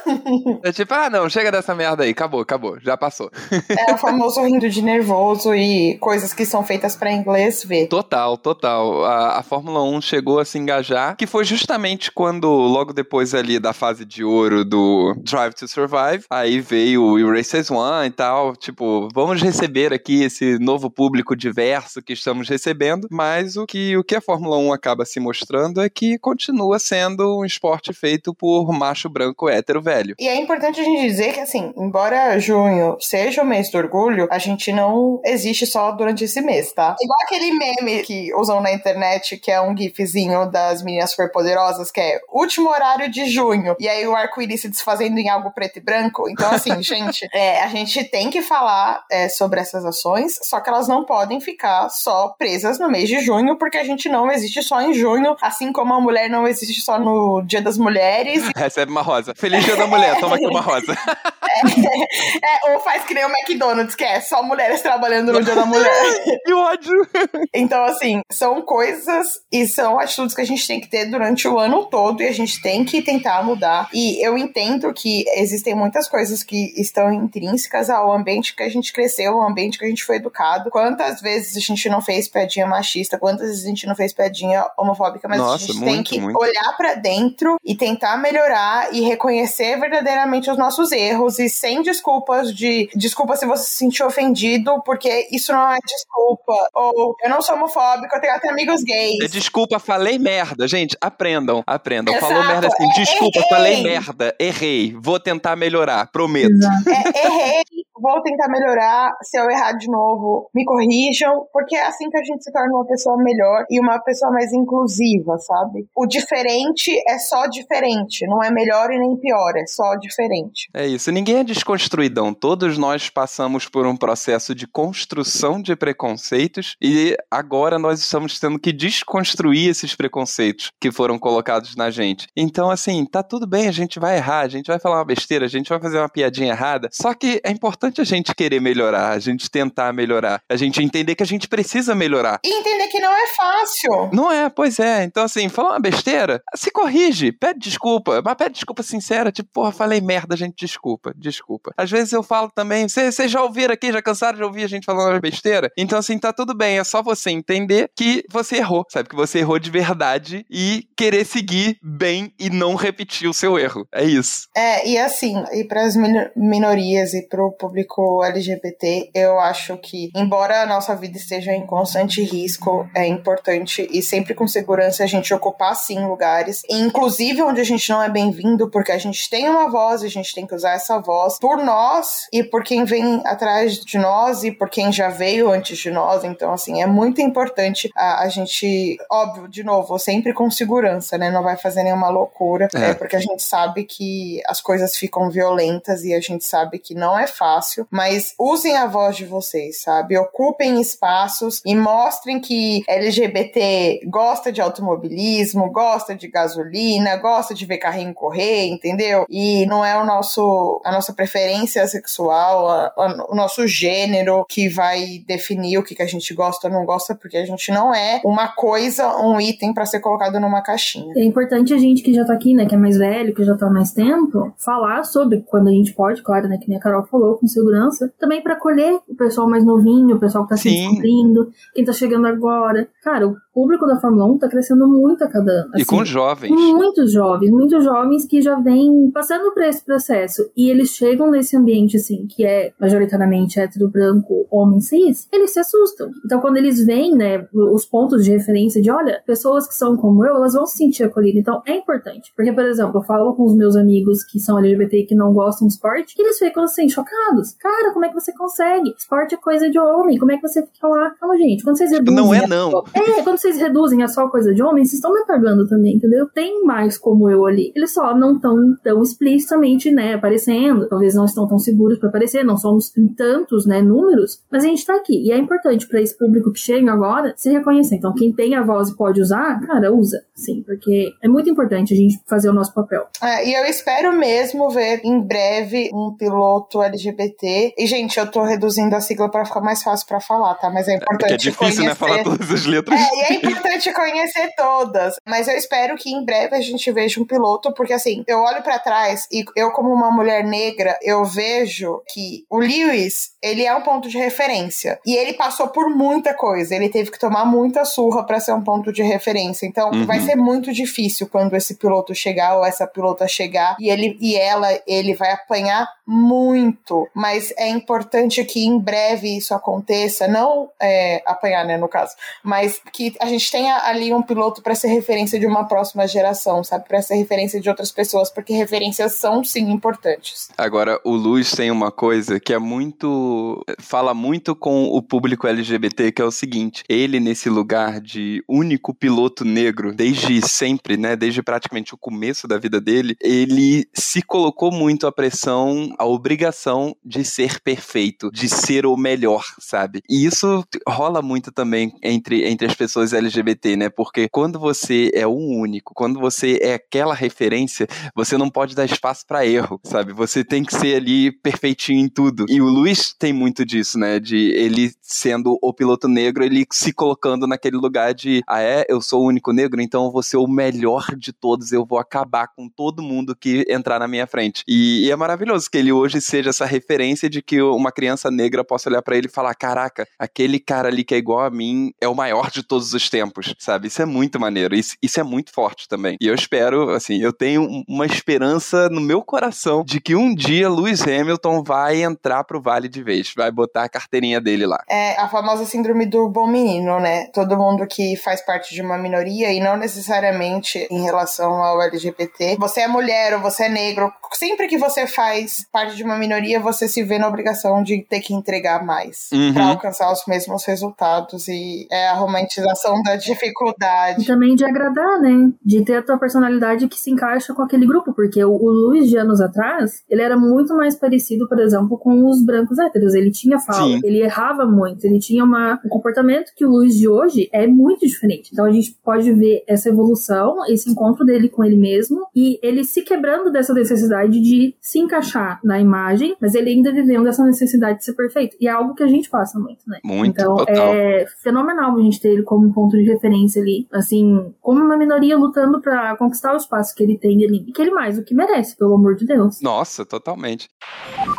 É tipo, ah, não, chega dessa merda aí, acabou, acabou, já passou. É o famoso rindo de nervoso e coisas que são feitas pra inglês ver. Total, total. A, a Fórmula 1 chegou a se engajar, que foi justamente quando, logo depois ali da fase de ouro do Drive to Survive, aí veio o We Race as One e tal, tipo, vamos receber aqui esse novo público diverso que estamos recebendo, mas o que, o que a Fórmula 1 acaba se mostrando é que continua sendo um esporte feito por macho branco hétero velho. E é importante a gente dizer que, assim, embora junho seja o mês do orgulho, a gente não existe só durante esse mês, tá? Igual aquele meme que usam na internet, que é um gifzinho das meninas superpoderosas, que é último horário de junho, e aí o arco-íris se desfazendo em algo preto e branco. Então, assim, gente, é, a gente tem que falar é, sobre essas ações, só que elas não podem ficar só presas no mês de junho, porque a gente não existe só em junho, assim como a mulher não existe só no Dia das Mulheres, Recebe uma rosa. Feliz dia da mulher, toma aqui uma rosa. É, ou faz que nem o McDonald's, que é só mulheres trabalhando no Dia da Mulher. que ódio! Então, assim, são coisas e são atitudes que a gente tem que ter durante o ano todo e a gente tem que tentar mudar. E eu entendo que existem muitas coisas que estão intrínsecas ao ambiente que a gente cresceu, ao ambiente que a gente foi educado. Quantas vezes a gente não fez piadinha machista, quantas vezes a gente não fez piadinha homofóbica, mas Nossa, a gente tem muito, que muito. olhar pra dentro e tentar melhorar e reconhecer verdadeiramente os nossos erros e sem desculpas de desculpa se você se sentiu ofendido, porque isso não é desculpa. Ou eu não sou homofóbico, eu tenho até amigos gays. É, Desculpa, falei merda. Gente, aprendam, aprendam. Exato, Falou merda assim, é, desculpa, errei. falei merda, errei. Vou tentar melhorar, prometo. É, errei, vou tentar melhorar. Se eu errar de novo, me corrijam, porque é assim que a gente se torna uma pessoa melhor e uma pessoa mais inclusiva, sabe? O diferente é só diferente, não é melhor e nem pior, é só diferente. É isso, ninguém é desconstruidão. Todos nós passamos por um processo de construção de preconceitos e agora nós estamos tendo que desconstruir esses preconceitos que foram colocados na gente. Então, assim, tá tudo bem, a gente vai errar, a gente vai falar uma besteira, a gente vai fazer uma piadinha errada. Só que é importante a gente querer melhorar, a gente tentar melhorar, a gente entender que a gente precisa melhorar. E entender que não é fácil. Não é, pois é. Então, assim, falar uma besteira, se corrige, pede desculpa, mas pede desculpa sincera, tipo, porra, falei merda, gente, desculpa, desculpa. Às vezes eu falo também, vocês já ouviram aqui, já cansaram de ouvir a gente falando besteira? Então, assim, tá tudo bem, é só você entender que você errou, sabe? Que você errou de verdade e querer seguir bem e não repetir o seu erro. É isso. É, e assim, e para as minorias e para o público LGBT, eu acho que, embora a nossa vida esteja em constante risco, é importante e sempre com segurança a gente ocupar sim lugares, inclusive onde a gente não é bem-vindo, porque a gente tem uma voz, a gente tem que usar essa voz por nós e por quem vem atrás de nós e por quem já veio antes de nós. Então, assim, é muito importante a, a gente, óbvio, de novo, sempre com segurança, né? Não vai fazer nenhuma loucura, é. é porque a gente sabe que as coisas ficam violentas e a gente sabe que não é fácil, mas usem a voz de vocês, sabe? Ocupem espaços e mostrem que LGBT gosta de automobilismo, gosta de gasolina, gosta de ver carrinho correr, entendeu? E não é o nosso a nossa preferência sexual, a, a, o nosso gênero que vai definir o que, que a gente gosta ou não gosta, porque a gente não é uma coisa, um item para ser colocado numa caixinha. É importante a gente que já tá aqui, né, que é mais velho, que já tá há mais tempo, falar sobre quando a gente pode, claro, né, que nem a Carol falou, com segurança, também para acolher o pessoal mais novinho, o pessoal que tá se descobrindo, quem tá chegando agora. Cara, o público da Fórmula 1 tá crescendo muito a cada ano. Assim, e com jovens. Muitos jovens, muitos jovens que já vêm passando por esse processo e eles chegam nesse ambiente, assim, que é majoritariamente hétero, branco, homem, cis, eles se assustam. Então, quando eles veem, né, os pontos de referência de, olha, pessoas que são como eu, elas vão se sentir acolhidas. Então, é importante. Porque, por exemplo, eu falo com os meus amigos que são LGBT e que não gostam de esporte, que eles ficam, assim, chocados. Cara, como é que você consegue? Esporte é coisa de homem. Como é que você fica lá? Fala, gente, quando vocês reduzem... Não é, não. É, quando vocês reduzem a só coisa de homem, vocês estão me apagando também, entendeu? Tem mais como eu ali. Eles só não estão tão explicitamente, né, aparecendo. Talvez não estão tão seguros para aparecer, não somos em tantos, né, números, mas a gente tá aqui. E é importante para esse público que chega agora se reconhecer. Então, quem tem a voz e pode usar, cara, usa. Sim, porque é muito importante a gente fazer o nosso papel. É, e eu espero mesmo ver em breve um piloto LGBT. E, gente, eu tô reduzindo a sigla para ficar mais fácil para falar, tá? Mas é importante. É, é difícil, né, conhecer... né? Falar todas as letras. É, e é importante conhecer todas. Mas eu espero que em breve a gente veja um piloto, porque assim, eu olho para trás e eu, como uma mulher negra, eu vejo que o Lewis, ele é um ponto de referência. E ele passou por muita coisa. Ele teve que tomar muita surra para ser um ponto de referência. Então, uhum. vai ser muito difícil quando esse piloto chegar ou essa pilota chegar e ele e ela, ele vai apanhar muito. Mas é importante que em breve isso aconteça, não é, apanhar, né, no caso, mas que a gente tenha ali um piloto para ser referência de uma próxima geração, sabe? Para ser referência de outras pessoas, porque referências são sim importantes. Agora, o Luz tem uma coisa que é muito. Fala muito com o público LGBT, que é o seguinte: ele, nesse lugar de único piloto negro, desde sempre, né? Desde praticamente o começo da vida dele, ele se colocou muito a pressão, a obrigação de ser perfeito, de ser o melhor, sabe? E isso rola muito também entre, entre as pessoas LGBT, né? Porque quando você é o único, quando você é aquela referência, você não pode dar espaço para erro, sabe? Você tem que ser ali perfeitinho em tudo. E o Luiz tem muito disso, né? De ele sendo o piloto negro, ele se colocando naquele lugar de, ah é, eu sou o único negro, então eu vou ser o melhor de todos, eu vou acabar com todo mundo que entrar na minha frente. E, e é maravilhoso que ele hoje seja essa referência de que uma criança negra possa olhar para ele e falar, caraca, aquele cara ali que é igual a mim é o maior de todos os tempos, sabe? Isso é muito maneiro, isso, isso é muito forte também. E eu espero, assim, eu tenho uma esperança no meu coração de que um dia Lewis Hamilton vai entrar pro Vale de vez, vai botar a carteirinha dele lá. É a famosa síndrome do bom menino, né? Todo mundo que faz parte de uma minoria e não necessariamente em relação ao LGBT. Você é mulher ou você é negro, sempre que você faz parte de uma minoria, você se vê na obrigação de ter que entregar mais Uhum. pra alcançar os mesmos resultados e é a romantização da E dificuldade. também de agradar, né? De ter a tua personalidade que se encaixa com aquele grupo. Porque o, o Luiz, de anos atrás, ele era muito mais parecido, por exemplo, com os brancos héteros. Ele tinha fala, Sim. ele errava muito, ele tinha uma, um comportamento que o Luiz de hoje é muito diferente. Então a gente pode ver essa evolução, esse encontro dele com ele mesmo, e ele se quebrando dessa necessidade de se encaixar na imagem, mas ele ainda vivendo essa necessidade de ser perfeito. E é algo que a gente passa muito, né? Muito, então, total. é fenomenal a gente ter ele como um ponto de referência ali, assim, como uma minoria lutando pra conquistar o espaço que ele tem ali. E que ele mais do que merece, pelo amor de Deus. Nossa, totalmente.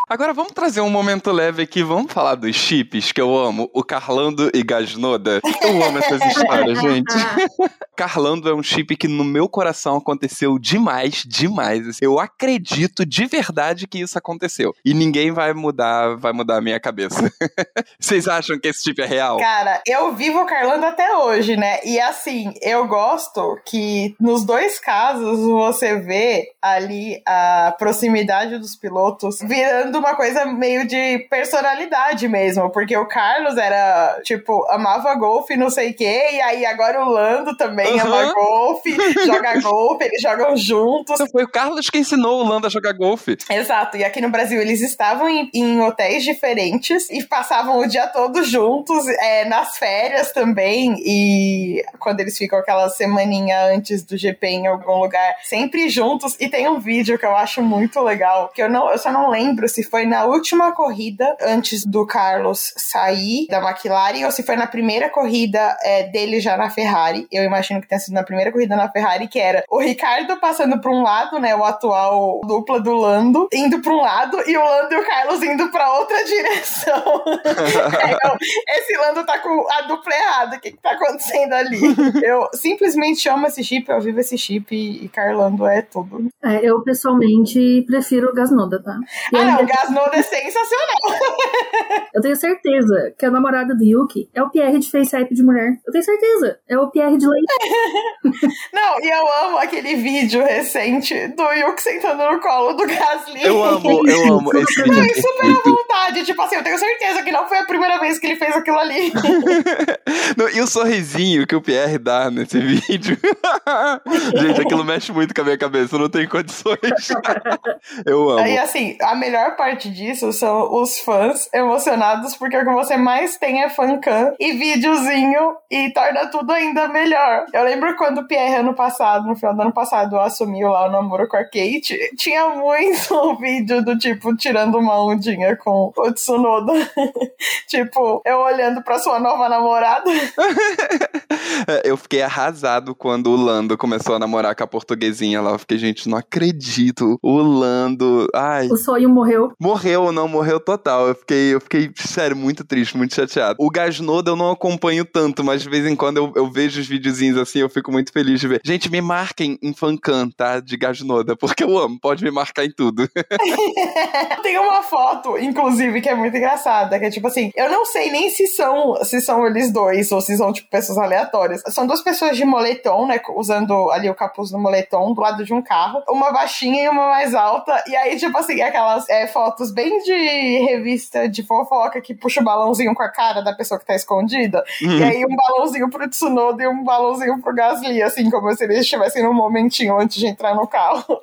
Agora vamos trazer um momento leve aqui, vamos falar dos chips que eu amo, o Carlando e Gasnoda. Eu amo essas histórias, gente. Carlando é um chip que no meu coração aconteceu demais, demais. assim. Eu acredito de verdade que isso aconteceu. E ninguém vai mudar, vai mudar a minha cabeça. Vocês acham que esse chip é real? Cara, eu vivo Carlando até hoje, né? E assim, eu gosto que nos dois casos você vê ali a proximidade dos pilotos virando uma coisa meio de personalidade mesmo. Porque o Carlos era, tipo, amava golfe, não sei o quê, e aí agora o Lando também Aham. ama golfe, joga golfe, eles jogam juntos. Então foi o Carlos que ensinou o Lando a jogar golfe. Exato, e aqui no Brasil eles estavam em, em hotéis diferentes e passavam o dia todo juntos, é, nas férias também, e quando eles ficam aquela semaninha antes do GP em algum lugar, sempre juntos. E tem um vídeo que eu acho muito legal, que eu, não, eu só não lembro se foi na última corrida antes do Carlos sair da McLaren ou se foi na primeira corrida é, dele já na Ferrari. Eu imagino que tenha sido na primeira corrida na Ferrari, que era o Ricardo passando por um lado, né, o atual dupla do Lando, indo para um lado e o Lando e o Carlos indo para outra direção. Eu, esse Lando tá com a dupla errada, o que, que tá acontecendo ali? Eu simplesmente amo esse chip, eu vivo esse chip e, e Carlando é tudo. É, eu pessoalmente prefiro o Gasnoda, tá? E Ah, não, o Gasnoda é sensacional. Eu tenho certeza que a namorada do Yuki é o Pierre de face app de mulher. Eu tenho certeza. É o Pierre de leite. Não, e eu amo aquele vídeo recente do Yuki sentando no colo do Gasly. Eu amo, eu amo esse vídeo. Ai, super à vontade. Tipo assim, eu tenho certeza que não foi a primeira vez que ele fez aquilo ali. Não, e o sorrisinho que o Pierre dá nesse vídeo. Gente, aquilo mexe muito com a minha cabeça, não tem condições. Eu amo. Aí, assim, a melhor parte disso são os fãs emocionados, porque o que você mais tem é fancam e videozinho e torna tudo ainda melhor. Eu lembro quando o Pierre, ano passado, no final do ano passado, assumiu lá o namoro com a Kate, tinha muito vídeo do tipo, tirando uma ondinha com o Tsunoda. tipo, eu olhando pra sua nova namorada. Eu fiquei arrasado quando o Lando começou a namorar com a portuguesinha lá. Eu fiquei, gente, não acredito. O Lando. Ai. O sonho morreu. Morreu ou não morreu total. Eu fiquei, eu fiquei, sério, muito triste, muito chateado. O Gasnoda eu não acompanho tanto, mas de vez em quando eu, eu vejo os videozinhos assim, eu fico muito feliz de ver. Gente, me marquem em fancam, tá? De Gasnoda, porque eu amo, pode me marcar em tudo. Tem uma foto, inclusive, que é muito engraçada, que é tipo assim, eu não sei nem se são, se são eles dois ou se são, tipo, pessoas aleatórias. São duas pessoas de moletom, né, usando ali o capuz do moletom do lado de um carro, uma baixinha e uma mais alta, e aí, tipo assim, aquelas é, fotos bem de revista de fofoca que puxa o balãozinho com a cara da pessoa que tá escondida, e aí um balãozinho pro Tsunoda e um balãozinho pro Gasly, assim, como se eles estivessem num momentinho antes de entrar no carro.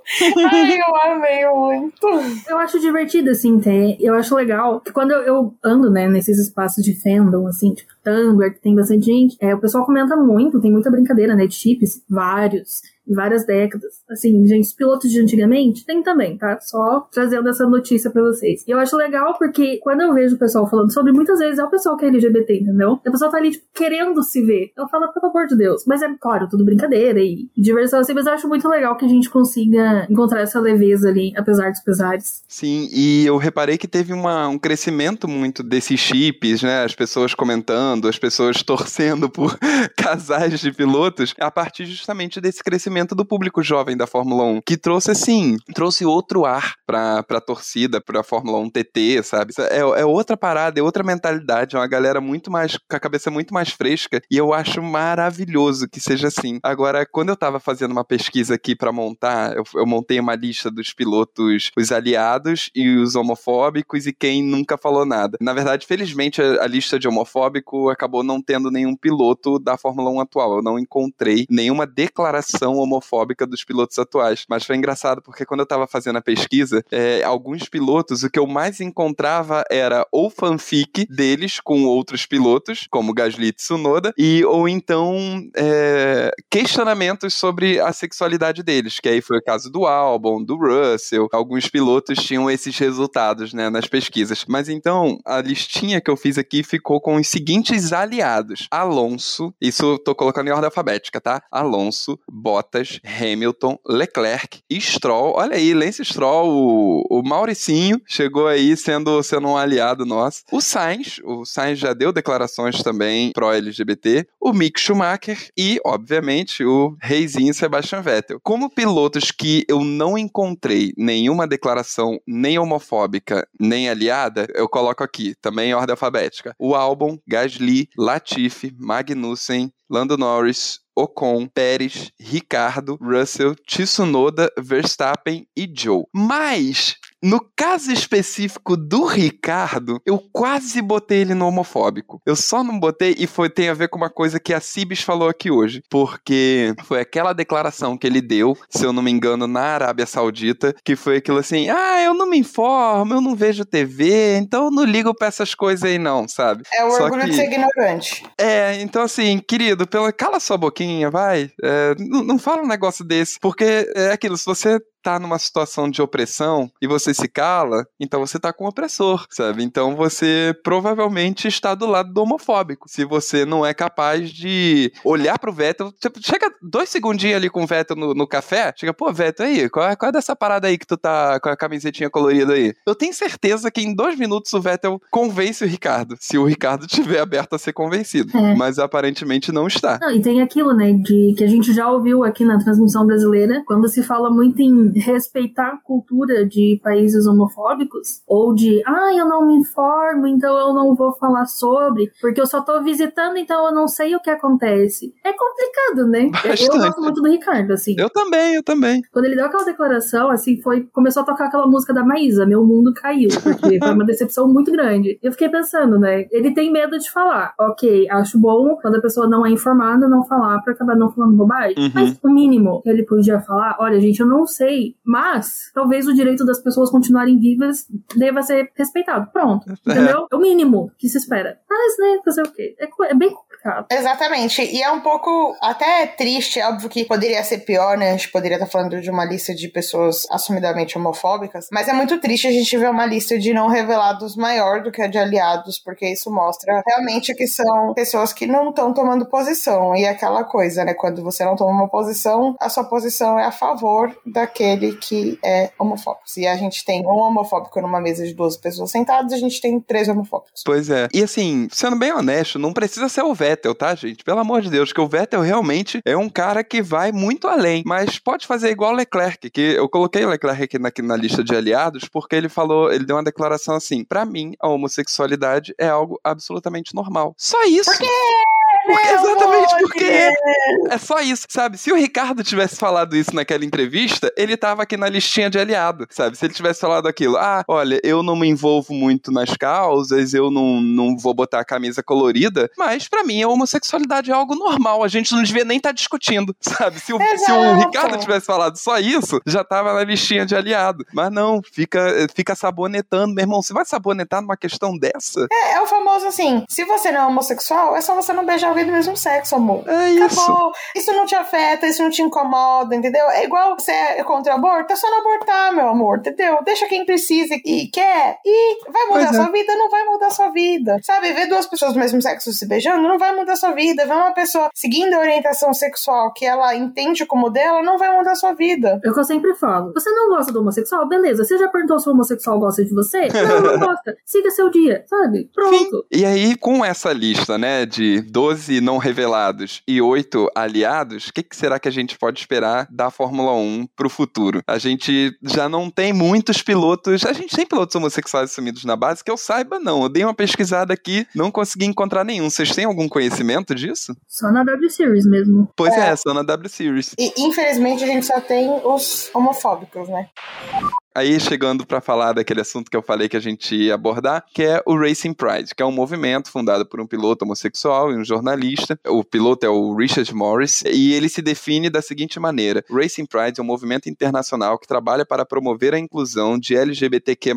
Ai, eu amei muito. Eu acho divertido, assim, ter. Eu acho legal que quando eu, eu ando, né, nesses espaços de fandom, assim, tipo Tumblr, que tem bastante gente, é, o pessoal comenta muito, tem muita brincadeira, né, de chips, vários, várias décadas. Assim, gente, os pilotos de antigamente tem também, tá? Só trazendo essa notícia pra vocês. E eu acho legal porque quando eu vejo o pessoal falando sobre, muitas vezes é o pessoal que é LGBT, entendeu? A pessoa tá ali, tipo, querendo se ver. Eu falo, pelo amor de Deus. Mas é, claro, tudo brincadeira e diversão, assim, mas eu acho muito legal que a gente consiga encontrar essa leveza ali, apesar dos pesares. Sim, e eu reparei que teve uma, um crescimento muito desses chips, né? As pessoas comentando, as pessoas torcendo por casais de pilotos, a partir justamente desse crescimento do público jovem da Fórmula 1, que trouxe, assim, trouxe outro ar pra, pra torcida, pra Fórmula 1 TT, sabe? É, é outra parada, é outra mentalidade, é uma galera muito mais, com a cabeça muito mais fresca, e eu acho maravilhoso que seja assim. Agora, quando eu tava fazendo uma pesquisa aqui para montar, eu, eu montei uma lista dos pilotos, os aliados e os homofóbicos e quem nunca falou nada. Na verdade, felizmente, a, a lista de homofóbico acabou não tendo nenhum piloto da Fórmula 1 atual. Eu não encontrei nenhuma declaração homofóbica dos pilotos atuais. Mas foi engraçado porque quando eu tava fazendo a pesquisa, é, alguns pilotos, o que eu mais encontrava era ou fanfic deles com outros pilotos, como Gasly e Tsunoda, e ou então é, questionamentos sobre a sexualidade deles, que aí foi o caso do Albon, do Russell. Alguns pilotos tinham esses resultados, né, nas pesquisas. Mas então, a listinha que eu fiz aqui ficou com os seguintes aliados: Alonso, isso eu tô colocando em ordem alfabética, tá? Alonso, Bottas, Hamilton, Leclerc, Stroll. Olha aí, Lance Stroll, o, o Mauricinho, chegou aí sendo, sendo um aliado nosso. O Sainz, o Sainz já deu declarações também pró-LGBT. O Mick Schumacher e, obviamente, o reizinho Sebastian Vettel. Como pilotos que eu não encontrei nenhuma declaração nem homofóbica, nem aliada, eu coloco aqui, também em ordem alfabética. O álbum Gasly, Latifi, Magnussen, Lando Norris, Ocon, Pérez, Ricardo, Russell, Tsunoda, Verstappen e Joe. Mas no caso específico do Ricardo, eu quase botei ele no homofóbico. Eu só não botei e foi tem a ver com uma coisa que a Cibis falou aqui hoje, porque foi aquela declaração que ele deu, se eu não me engano, na Arábia Saudita, que foi aquilo assim: "Ah, eu não me informo, eu não vejo TV, então eu não ligo para essas coisas aí não, sabe?" É o Só orgulho que- de ser ignorante. é, então assim, querido, pela, cala sua boquinha, vai. É, não, não fala um negócio desse. Porque é aquilo, se você tá numa situação de opressão e você se cala, então você tá com o opressor, sabe? Então você provavelmente está do lado do homofóbico. Se você não é capaz de olhar pro Vettel, tipo, chega dois segundinhos ali com o Vettel no, no café, chega, pô, Vettel, aí, qual é, qual é dessa parada aí que tu tá com a camisetinha colorida aí? Eu tenho certeza que em dois minutos o Vettel convence o Ricardo, se o Ricardo tiver aberto a ser convencido. É. Mas aparentemente não está. Não, e tem aquilo, né, de que a gente já ouviu aqui na transmissão brasileira, quando se fala muito em respeitar a cultura de países homofóbicos, ou de, ah, eu não me informo, então eu não vou falar sobre, porque eu só tô visitando, então eu não sei o que acontece. É complicado, né? Eu Bastante. gosto muito do Ricardo, assim. Eu também, eu também. Quando ele deu aquela declaração, assim, foi. Começou a tocar aquela música da Maísa, Meu Mundo Caiu, porque foi uma decepção muito grande. Eu fiquei pensando, né? Ele tem medo de falar. Ok, acho bom quando a pessoa não é informada, não falar pra acabar não falando bobagem. Uhum. Mas o mínimo que ele podia falar, olha, gente, eu não sei, mas talvez o direito das pessoas continuarem vivas deva ser respeitado. Pronto. Entendeu? É o mínimo que se espera. Mas, né, fazer o quê? É, é bem Exatamente. E é um pouco até triste, é óbvio que poderia ser pior, né? A gente poderia estar falando de uma lista de pessoas assumidamente homofóbicas, mas é muito triste a gente ver uma lista de não revelados maior do que a de aliados, porque isso mostra realmente que são pessoas que não estão tomando posição. E é aquela coisa, né? Quando você não toma uma posição, a sua posição é a favor daquele que é homofóbico. Se a gente tem um homofóbico numa mesa de duas pessoas sentadas, a gente tem três homofóbicos. Pois é. E assim, sendo bem honesto, não precisa ser o Vettel, tá, gente? Pelo amor de Deus, que o Vettel realmente é um cara que vai muito além. Mas pode fazer igual o Leclerc, que eu coloquei o Leclerc aqui na, na lista de aliados, porque ele falou, ele deu uma declaração assim: pra mim, a homossexualidade é algo absolutamente normal. Só isso. Por quê? Porque- exatamente amor, porque é. É só isso, sabe? Se o Ricardo tivesse falado isso naquela entrevista, ele tava aqui na listinha de aliado, sabe? Se ele tivesse falado aquilo, ah, olha, eu não me envolvo muito nas causas, eu não, não vou botar a camisa colorida, mas pra mim a homossexualidade é algo normal, a gente não devia nem estar discutindo, sabe? Se o, se o. Ricardo tivesse falado só isso, já tava na listinha de aliado. Mas não, fica, fica sabonetando, meu irmão, você vai sabonetar numa questão dessa? É, é o famoso assim: se você não é homossexual, é só você não beijar alguém do mesmo sexo, amor. É isso. Acabou. Isso não te afeta, isso não te incomoda, entendeu? É igual você é contra o aborto, é só não abortar, meu amor, entendeu? Deixa quem precisa e quer e vai mudar Pois a é. sua vida, não vai mudar a sua vida. Sabe, ver duas pessoas do mesmo sexo se beijando não vai mudar a sua vida. Ver uma pessoa seguindo a orientação sexual que ela entende como dela não vai mudar a sua vida. É o que eu sempre falo. Você não gosta do homossexual? Beleza. Você já perguntou se o homossexual gosta de você? Não, não gosta. Siga seu dia, sabe? Pronto. E aí, com essa lista, né, de 12 não revelados e 8 aliados, o que, que, será que a gente pode esperar da Fórmula 1 pro futuro? A gente já não tem muitos pilotos. A gente tem pilotos homossexuais assumidos na base, que eu saiba, não. Eu dei uma pesquisada aqui, não consegui encontrar nenhum. Vocês têm algum conhecimento disso? Só na W Series mesmo. Pois é, é só na W Series. E infelizmente a gente só tem os homofóbicos, né? Aí chegando para falar daquele assunto que eu falei que a gente ia abordar, que é o Racing Pride, que é um movimento fundado por um piloto homossexual e um jornalista. O piloto é o Richard Morris e ele se define da seguinte maneira: Racing Pride é um movimento internacional que trabalha para promover a inclusão de LGBTQ+,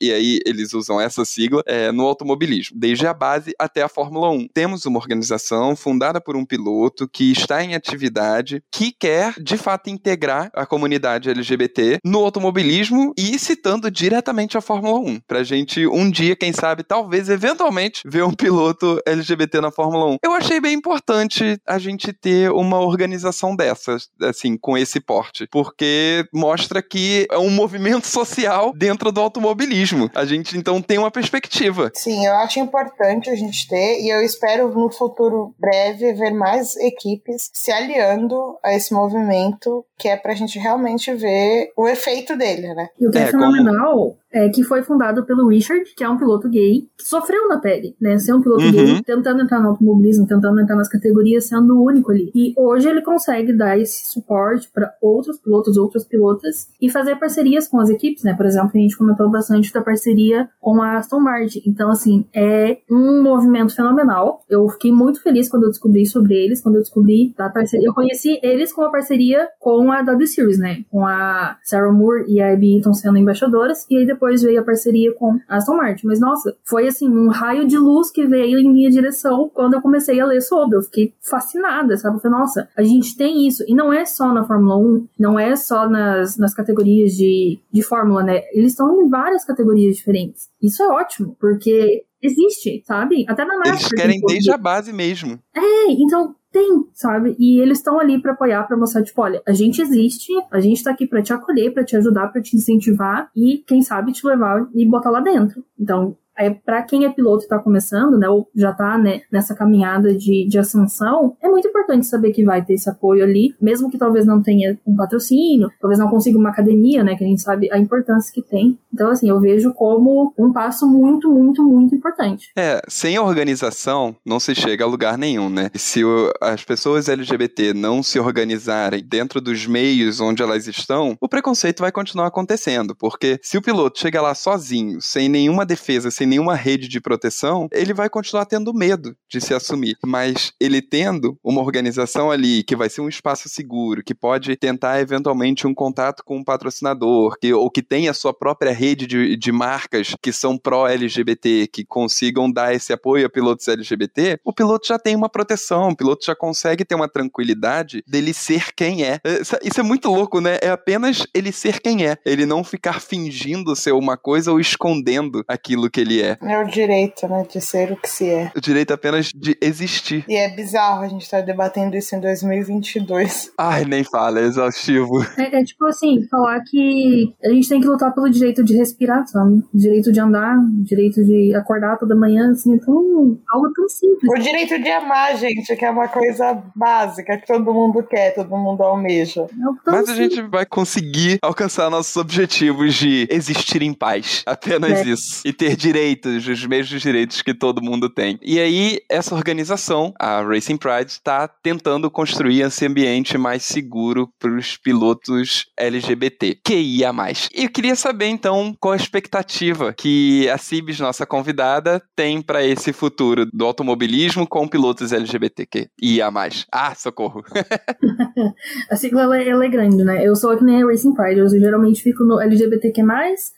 e aí eles usam essa sigla, é, no automobilismo, desde a base até a Fórmula 1. Temos uma organização fundada por um piloto que está em atividade, que quer de fato integrar a comunidade LGBT no automobilismo e citando diretamente a Fórmula 1. Pra gente um dia, quem sabe, talvez, eventualmente, ver um piloto LGBT na Fórmula 1. Eu achei bem importante a gente ter uma organização dessas, assim, com esse porte, porque mostra que é um movimento social dentro do automobilismo. A gente então tem uma perspectiva. Sim, eu acho importante a gente ter e eu espero no futuro breve ver mais equipes se aliando a esse movimento que é pra gente realmente ver o efeito dele, né? E o que é, é fenomenal. como é, que foi fundado pelo Richard, que é um piloto gay, que sofreu na pele, né? Ser um piloto uhum. gay, tentando entrar no automobilismo, tentando entrar nas categorias, sendo o único ali. E hoje ele consegue dar esse suporte para outros pilotos, outras pilotas, e fazer parcerias com as equipes, né? Por exemplo, a gente comentou bastante da parceria com a Aston Martin. Então, assim, é um movimento fenomenal. Eu fiquei muito feliz quando eu descobri sobre eles, quando eu descobri da parceria. Eu conheci eles com a parceria com a W Series, né? Com a Sarah Moore e a Abby Eaton sendo embaixadoras, e aí depois depois veio a parceria com Aston Martin. Mas nossa, foi assim, um raio de luz que veio em minha direção quando eu comecei a ler sobre. Eu fiquei fascinada, sabe? Eu falei, nossa, a gente tem isso. E não é só na Fórmula 1, não é só nas, nas categorias de, de Fórmula, né? Eles estão em várias categorias diferentes. Isso é ótimo, porque existe, sabe? Até na NASCAR. Eles querem desde a base mesmo. É, então tem, sabe? E eles estão ali para apoiar, para mostrar, tipo, olha, a gente existe, a gente tá aqui para te acolher, para te ajudar, para te incentivar e, quem sabe, te levar e botar lá dentro. Então, é, para quem é piloto e está começando, né, ou já está né, nessa caminhada de, de ascensão, é muito importante saber que vai ter esse apoio ali, mesmo que talvez não tenha um patrocínio, talvez não consiga uma academia, né, que a gente sabe a importância que tem. Então, assim, eu vejo como um passo muito, muito, muito importante. É, sem organização não se chega a lugar nenhum, né? Se o, as pessoas LGBT não se organizarem dentro dos meios onde elas estão, o preconceito vai continuar acontecendo, porque se o piloto chega lá sozinho, sem nenhuma defesa, sem nenhuma rede de proteção, ele vai continuar tendo medo de se assumir. Mas ele tendo uma organização ali que vai ser um espaço seguro, que pode tentar eventualmente um contato com um patrocinador, que, ou que tenha a sua própria rede de, de marcas que são pró-LGBT, que consigam dar esse apoio a pilotos LGBT, o piloto já tem uma proteção, o piloto já consegue ter uma tranquilidade dele ser quem é. é isso é muito louco, né? É apenas ele ser quem é. Ele não ficar fingindo ser uma coisa ou escondendo aquilo que ele ele é. É o direito, né, de ser o que se é. O direito apenas de existir. E é bizarro a gente estar tá debatendo isso em 2022. Ai, nem fala, é exaustivo. É, é, tipo assim, falar que a gente tem que lutar pelo direito de respirar, sabe? Direito de andar, direito de acordar toda manhã, assim, então, algo tão simples. O direito de amar, gente, que é uma coisa básica, que todo mundo quer, todo mundo almeja. É Mas a gente vai conseguir alcançar nossos objetivos de existir em paz. Apenas é. isso. E ter direito direitos, os mesmos direitos que todo mundo tem. E aí, essa organização, a Racing Pride, está tentando construir esse ambiente mais seguro para os pilotos LGBT, que ia mais. E eu queria saber, então, qual a expectativa que a Cibs, nossa convidada, tem para esse futuro do automobilismo com pilotos LGBT que ia mais. Ah, socorro! a sigla ela, ela, é grande, né? Eu sou que nem a Racing Pride, eu geralmente fico no LGBTQ+,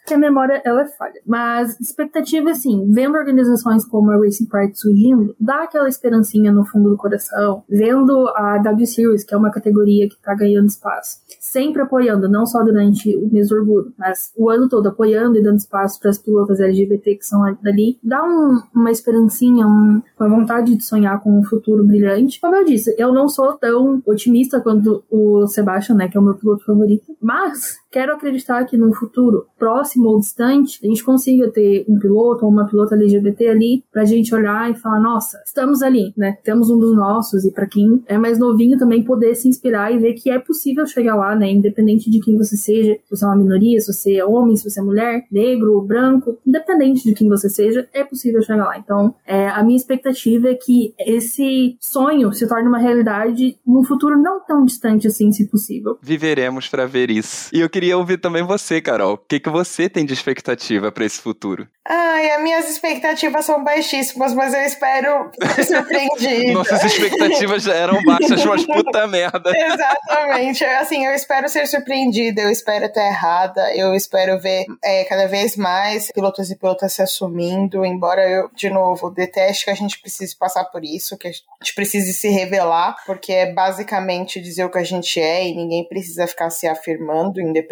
que a memória ela é falha. Mas expectativa assim, vendo organizações como a Racing Pride surgindo, dá aquela esperancinha no fundo do coração. Vendo a W Series, que é uma categoria que tá ganhando espaço, sempre apoiando, não só durante o mês do orgulho, mas o ano todo apoiando e dando espaço para as pilotas LGBT que são dali, dá um, uma esperancinha, um, uma vontade de sonhar com um futuro brilhante. Como eu disse, eu não sou tão otimista quanto o Sebastian, né, que é o meu piloto favorito, mas quero acreditar que num futuro próximo ou distante, a gente consiga ter um piloto ou uma pilota LGBT ali pra gente olhar e falar, nossa, estamos ali, né? Temos um dos nossos e para quem é mais novinho também poder se inspirar e ver que é possível chegar lá, né? Independente de quem você seja, se você é uma minoria, se você é homem, se você é mulher, negro, branco, independente de quem você seja, é possível chegar lá. Então, é, a minha expectativa é que esse sonho se torne uma realidade num futuro não tão distante assim, se possível. Viveremos para ver isso. E eu queria ouvir também você, Carol. O que, que você tem de expectativa para esse futuro? Ai, as minhas expectativas são baixíssimas, mas eu espero ser surpreendida. Nossas expectativas já eram baixas, mas puta merda. Exatamente. Assim, eu espero ser surpreendida, eu espero estar errada, eu espero ver é, cada vez mais pilotos e pilotas se assumindo, embora eu, de novo, deteste que a gente precise passar por isso, que a gente precise se revelar, porque é basicamente dizer o que a gente é e ninguém precisa ficar se afirmando, independente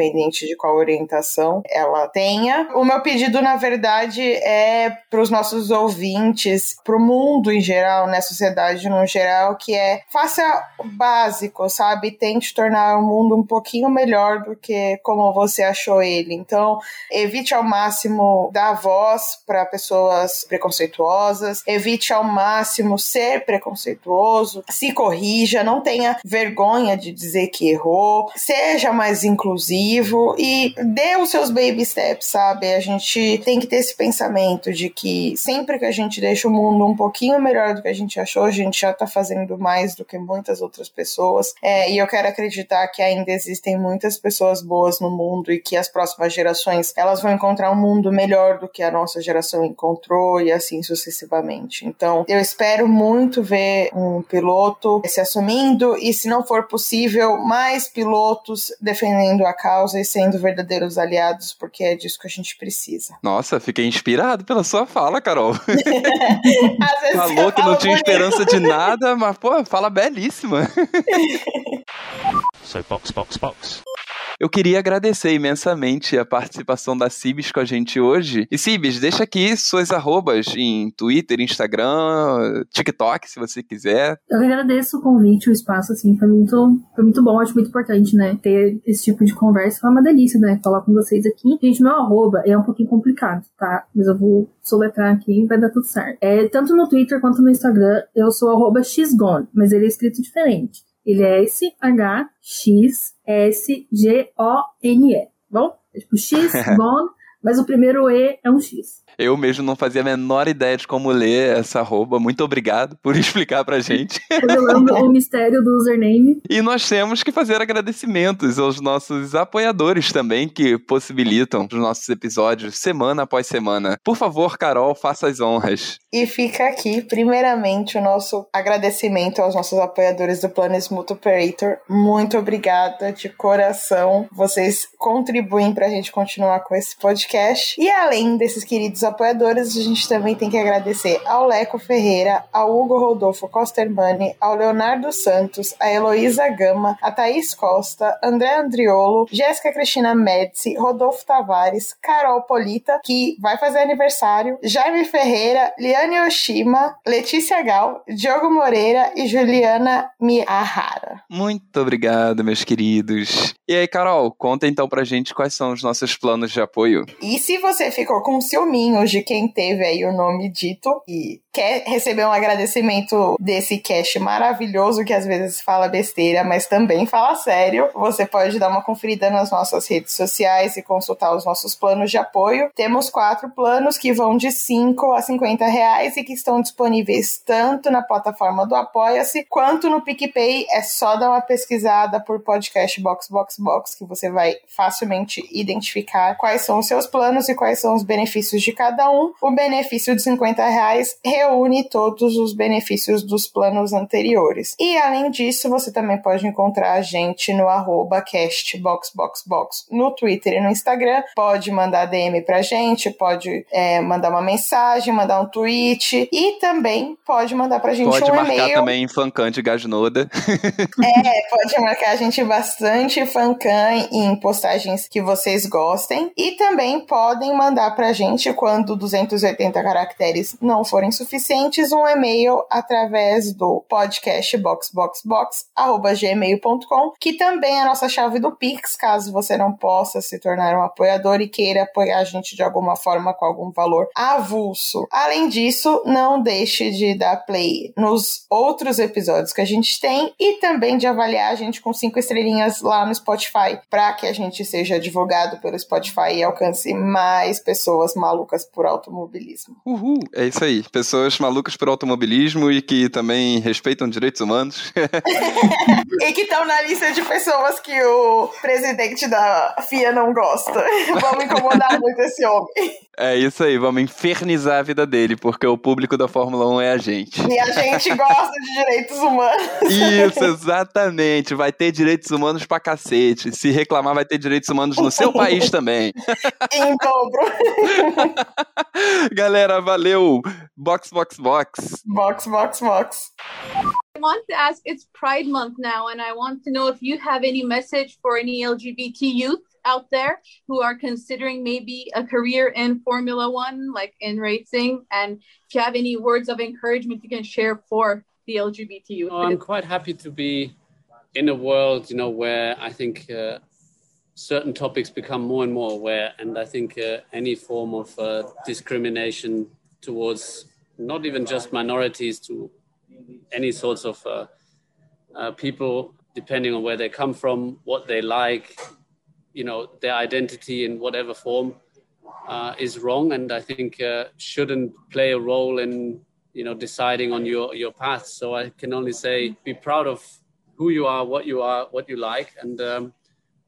de qual orientação ela tenha. O meu pedido, na verdade, é para os nossos ouvintes, para o mundo em geral, né, sociedade no geral, que é faça o básico, sabe? Tente tornar o mundo um pouquinho melhor do que como você achou ele. Então, evite ao máximo dar voz para pessoas preconceituosas, evite ao máximo ser preconceituoso, se corrija, não tenha vergonha de dizer que errou, seja mais inclusivo e dê os seus baby steps, sabe? A gente tem que ter esse pensamento de que sempre que a gente deixa o mundo um pouquinho melhor do que a gente achou, a gente já tá fazendo mais do que muitas outras pessoas. É, e eu quero acreditar que ainda existem muitas pessoas boas no mundo e que as próximas gerações elas vão encontrar um mundo melhor do que a nossa geração encontrou e assim sucessivamente. Então, eu espero muito ver um piloto se assumindo e, se não for possível, mais pilotos defendendo a causa e sendo verdadeiros aliados, porque é disso que a gente precisa. Nossa, fiquei inspirado pela sua fala, Carol. Falou que não tinha bonito. esperança de nada, mas, pô, fala belíssima. so, box, box, box. Eu queria agradecer imensamente a participação da Cibis com a gente hoje. E Cibis, deixa aqui suas arrobas em Twitter, Instagram, TikTok, se você quiser. Eu agradeço o convite, o espaço, assim, foi muito, foi muito bom, acho muito importante, né? Ter esse tipo de conversa foi uma delícia, né? Falar com vocês aqui. Gente, meu arroba é um pouquinho complicado, tá? Mas eu vou soletrar aqui e vai dar tudo certo. É, tanto no Twitter quanto no Instagram, eu sou arroba mas ele é escrito diferente. Ele é S-H-X-S-G-O-N-E. Bom? É tipo X, Gon, mas o primeiro E é um X. Eu mesmo não fazia a menor ideia de como ler essa arroba. Muito obrigado por explicar pra gente. Revelando o mistério do username. E nós temos que fazer agradecimentos aos nossos apoiadores também, que possibilitam os nossos episódios semana após semana. Por favor, Carol, faça as honras. E fica aqui, primeiramente, o nosso agradecimento aos nossos apoiadores do Plano Smooth Operator. Muito obrigada de coração. Vocês contribuem pra gente continuar com esse podcast. E além desses queridos apoiadores, a gente também tem que agradecer ao Leco Ferreira, ao Hugo Rodolfo Costermani, ao Leonardo Santos, a Heloísa Gama, a Thaís Costa, André Andriolo, Jéssica Cristina Médici, Rodolfo Tavares, Carol Polita, que vai fazer aniversário, Jaime Ferreira, Liane Oshima, Letícia Gal, Diogo Moreira e Juliana Miyahara. Muito obrigado, meus queridos. E aí, Carol, conta então pra gente quais são os nossos planos de apoio. E se você ficou com ciúminho de quem teve aí o nome dito e quer receber um agradecimento desse cast maravilhoso que às vezes fala besteira, mas também fala sério, você pode dar uma conferida nas nossas redes sociais e consultar os nossos planos de apoio. Temos quatro planos que vão de 5 a 50 reais e que estão disponíveis tanto na plataforma do Apoia-se quanto no PicPay. É só dar uma pesquisada por podcast Box Box Box que você vai facilmente identificar quais são os seus planos e quais são os benefícios de cada um. O benefício de 50 reais reúne todos os benefícios dos planos anteriores. E além disso, você também pode encontrar a gente no arroba castboxboxbox no Twitter e no Instagram. Pode mandar DM pra gente, pode é, mandar uma mensagem, mandar um tweet e também pode mandar pra gente pode um marcar e-mail. também fancante Gajnoda. é, pode marcar a gente bastante, Fancan em postagens que vocês gostem. E também podem mandar pra gente, quando 280 caracteres não forem suficientes, um e-mail através do podcast boxboxbox.gmail.com, que também é a nossa chave do Pix, caso você não possa se tornar um apoiador e queira apoiar a gente de alguma forma com algum valor avulso. Além disso, não deixe de dar play nos outros episódios que a gente tem e também de avaliar a gente com cinco estrelinhas lá no Spotify, para que a gente seja divulgado pelo Spotify e alcance mais pessoas malucas por automobilismo. Uhul, é isso aí. Pessoas malucas por automobilismo e que também respeitam direitos humanos. e que estão na lista de pessoas que o presidente da FIA não gosta. Vamos incomodar muito esse homem. É isso aí, vamos infernizar a vida dele, porque o público da Fórmula 1 é a gente. E a gente gosta de direitos humanos. Isso, exatamente. Vai ter direitos humanos pra cacete. Se reclamar, vai ter direitos humanos no seu país também. em dobro. Galera, valeu. Box, box, box. Box, box, box. I want to ask it's Pride Month now, and I want to know if you have any message for any LGBT youth out there who are considering maybe a career in Formula One, like in racing, and if you have any words of encouragement you can share for the LGBT youth. Oh, I'm quite happy to be in a world, you know, where I think uh, certain topics become more and more aware, and I think uh, any form of uh, discrimination towards not even just minorities to any sorts of uh, uh, people, depending on where they come from, what they like, you know, their identity in whatever form, uh, is wrong, and I think uh, shouldn't play a role in you know deciding on your your path. So I can only say be proud of who you are, what you are, what you like, and um,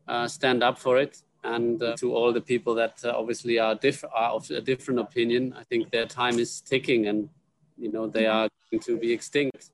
uh, stand up for it. And uh, to all the people that obviously are, diff- are of a different opinion, I think their time is ticking, and you know they are going to be extinct.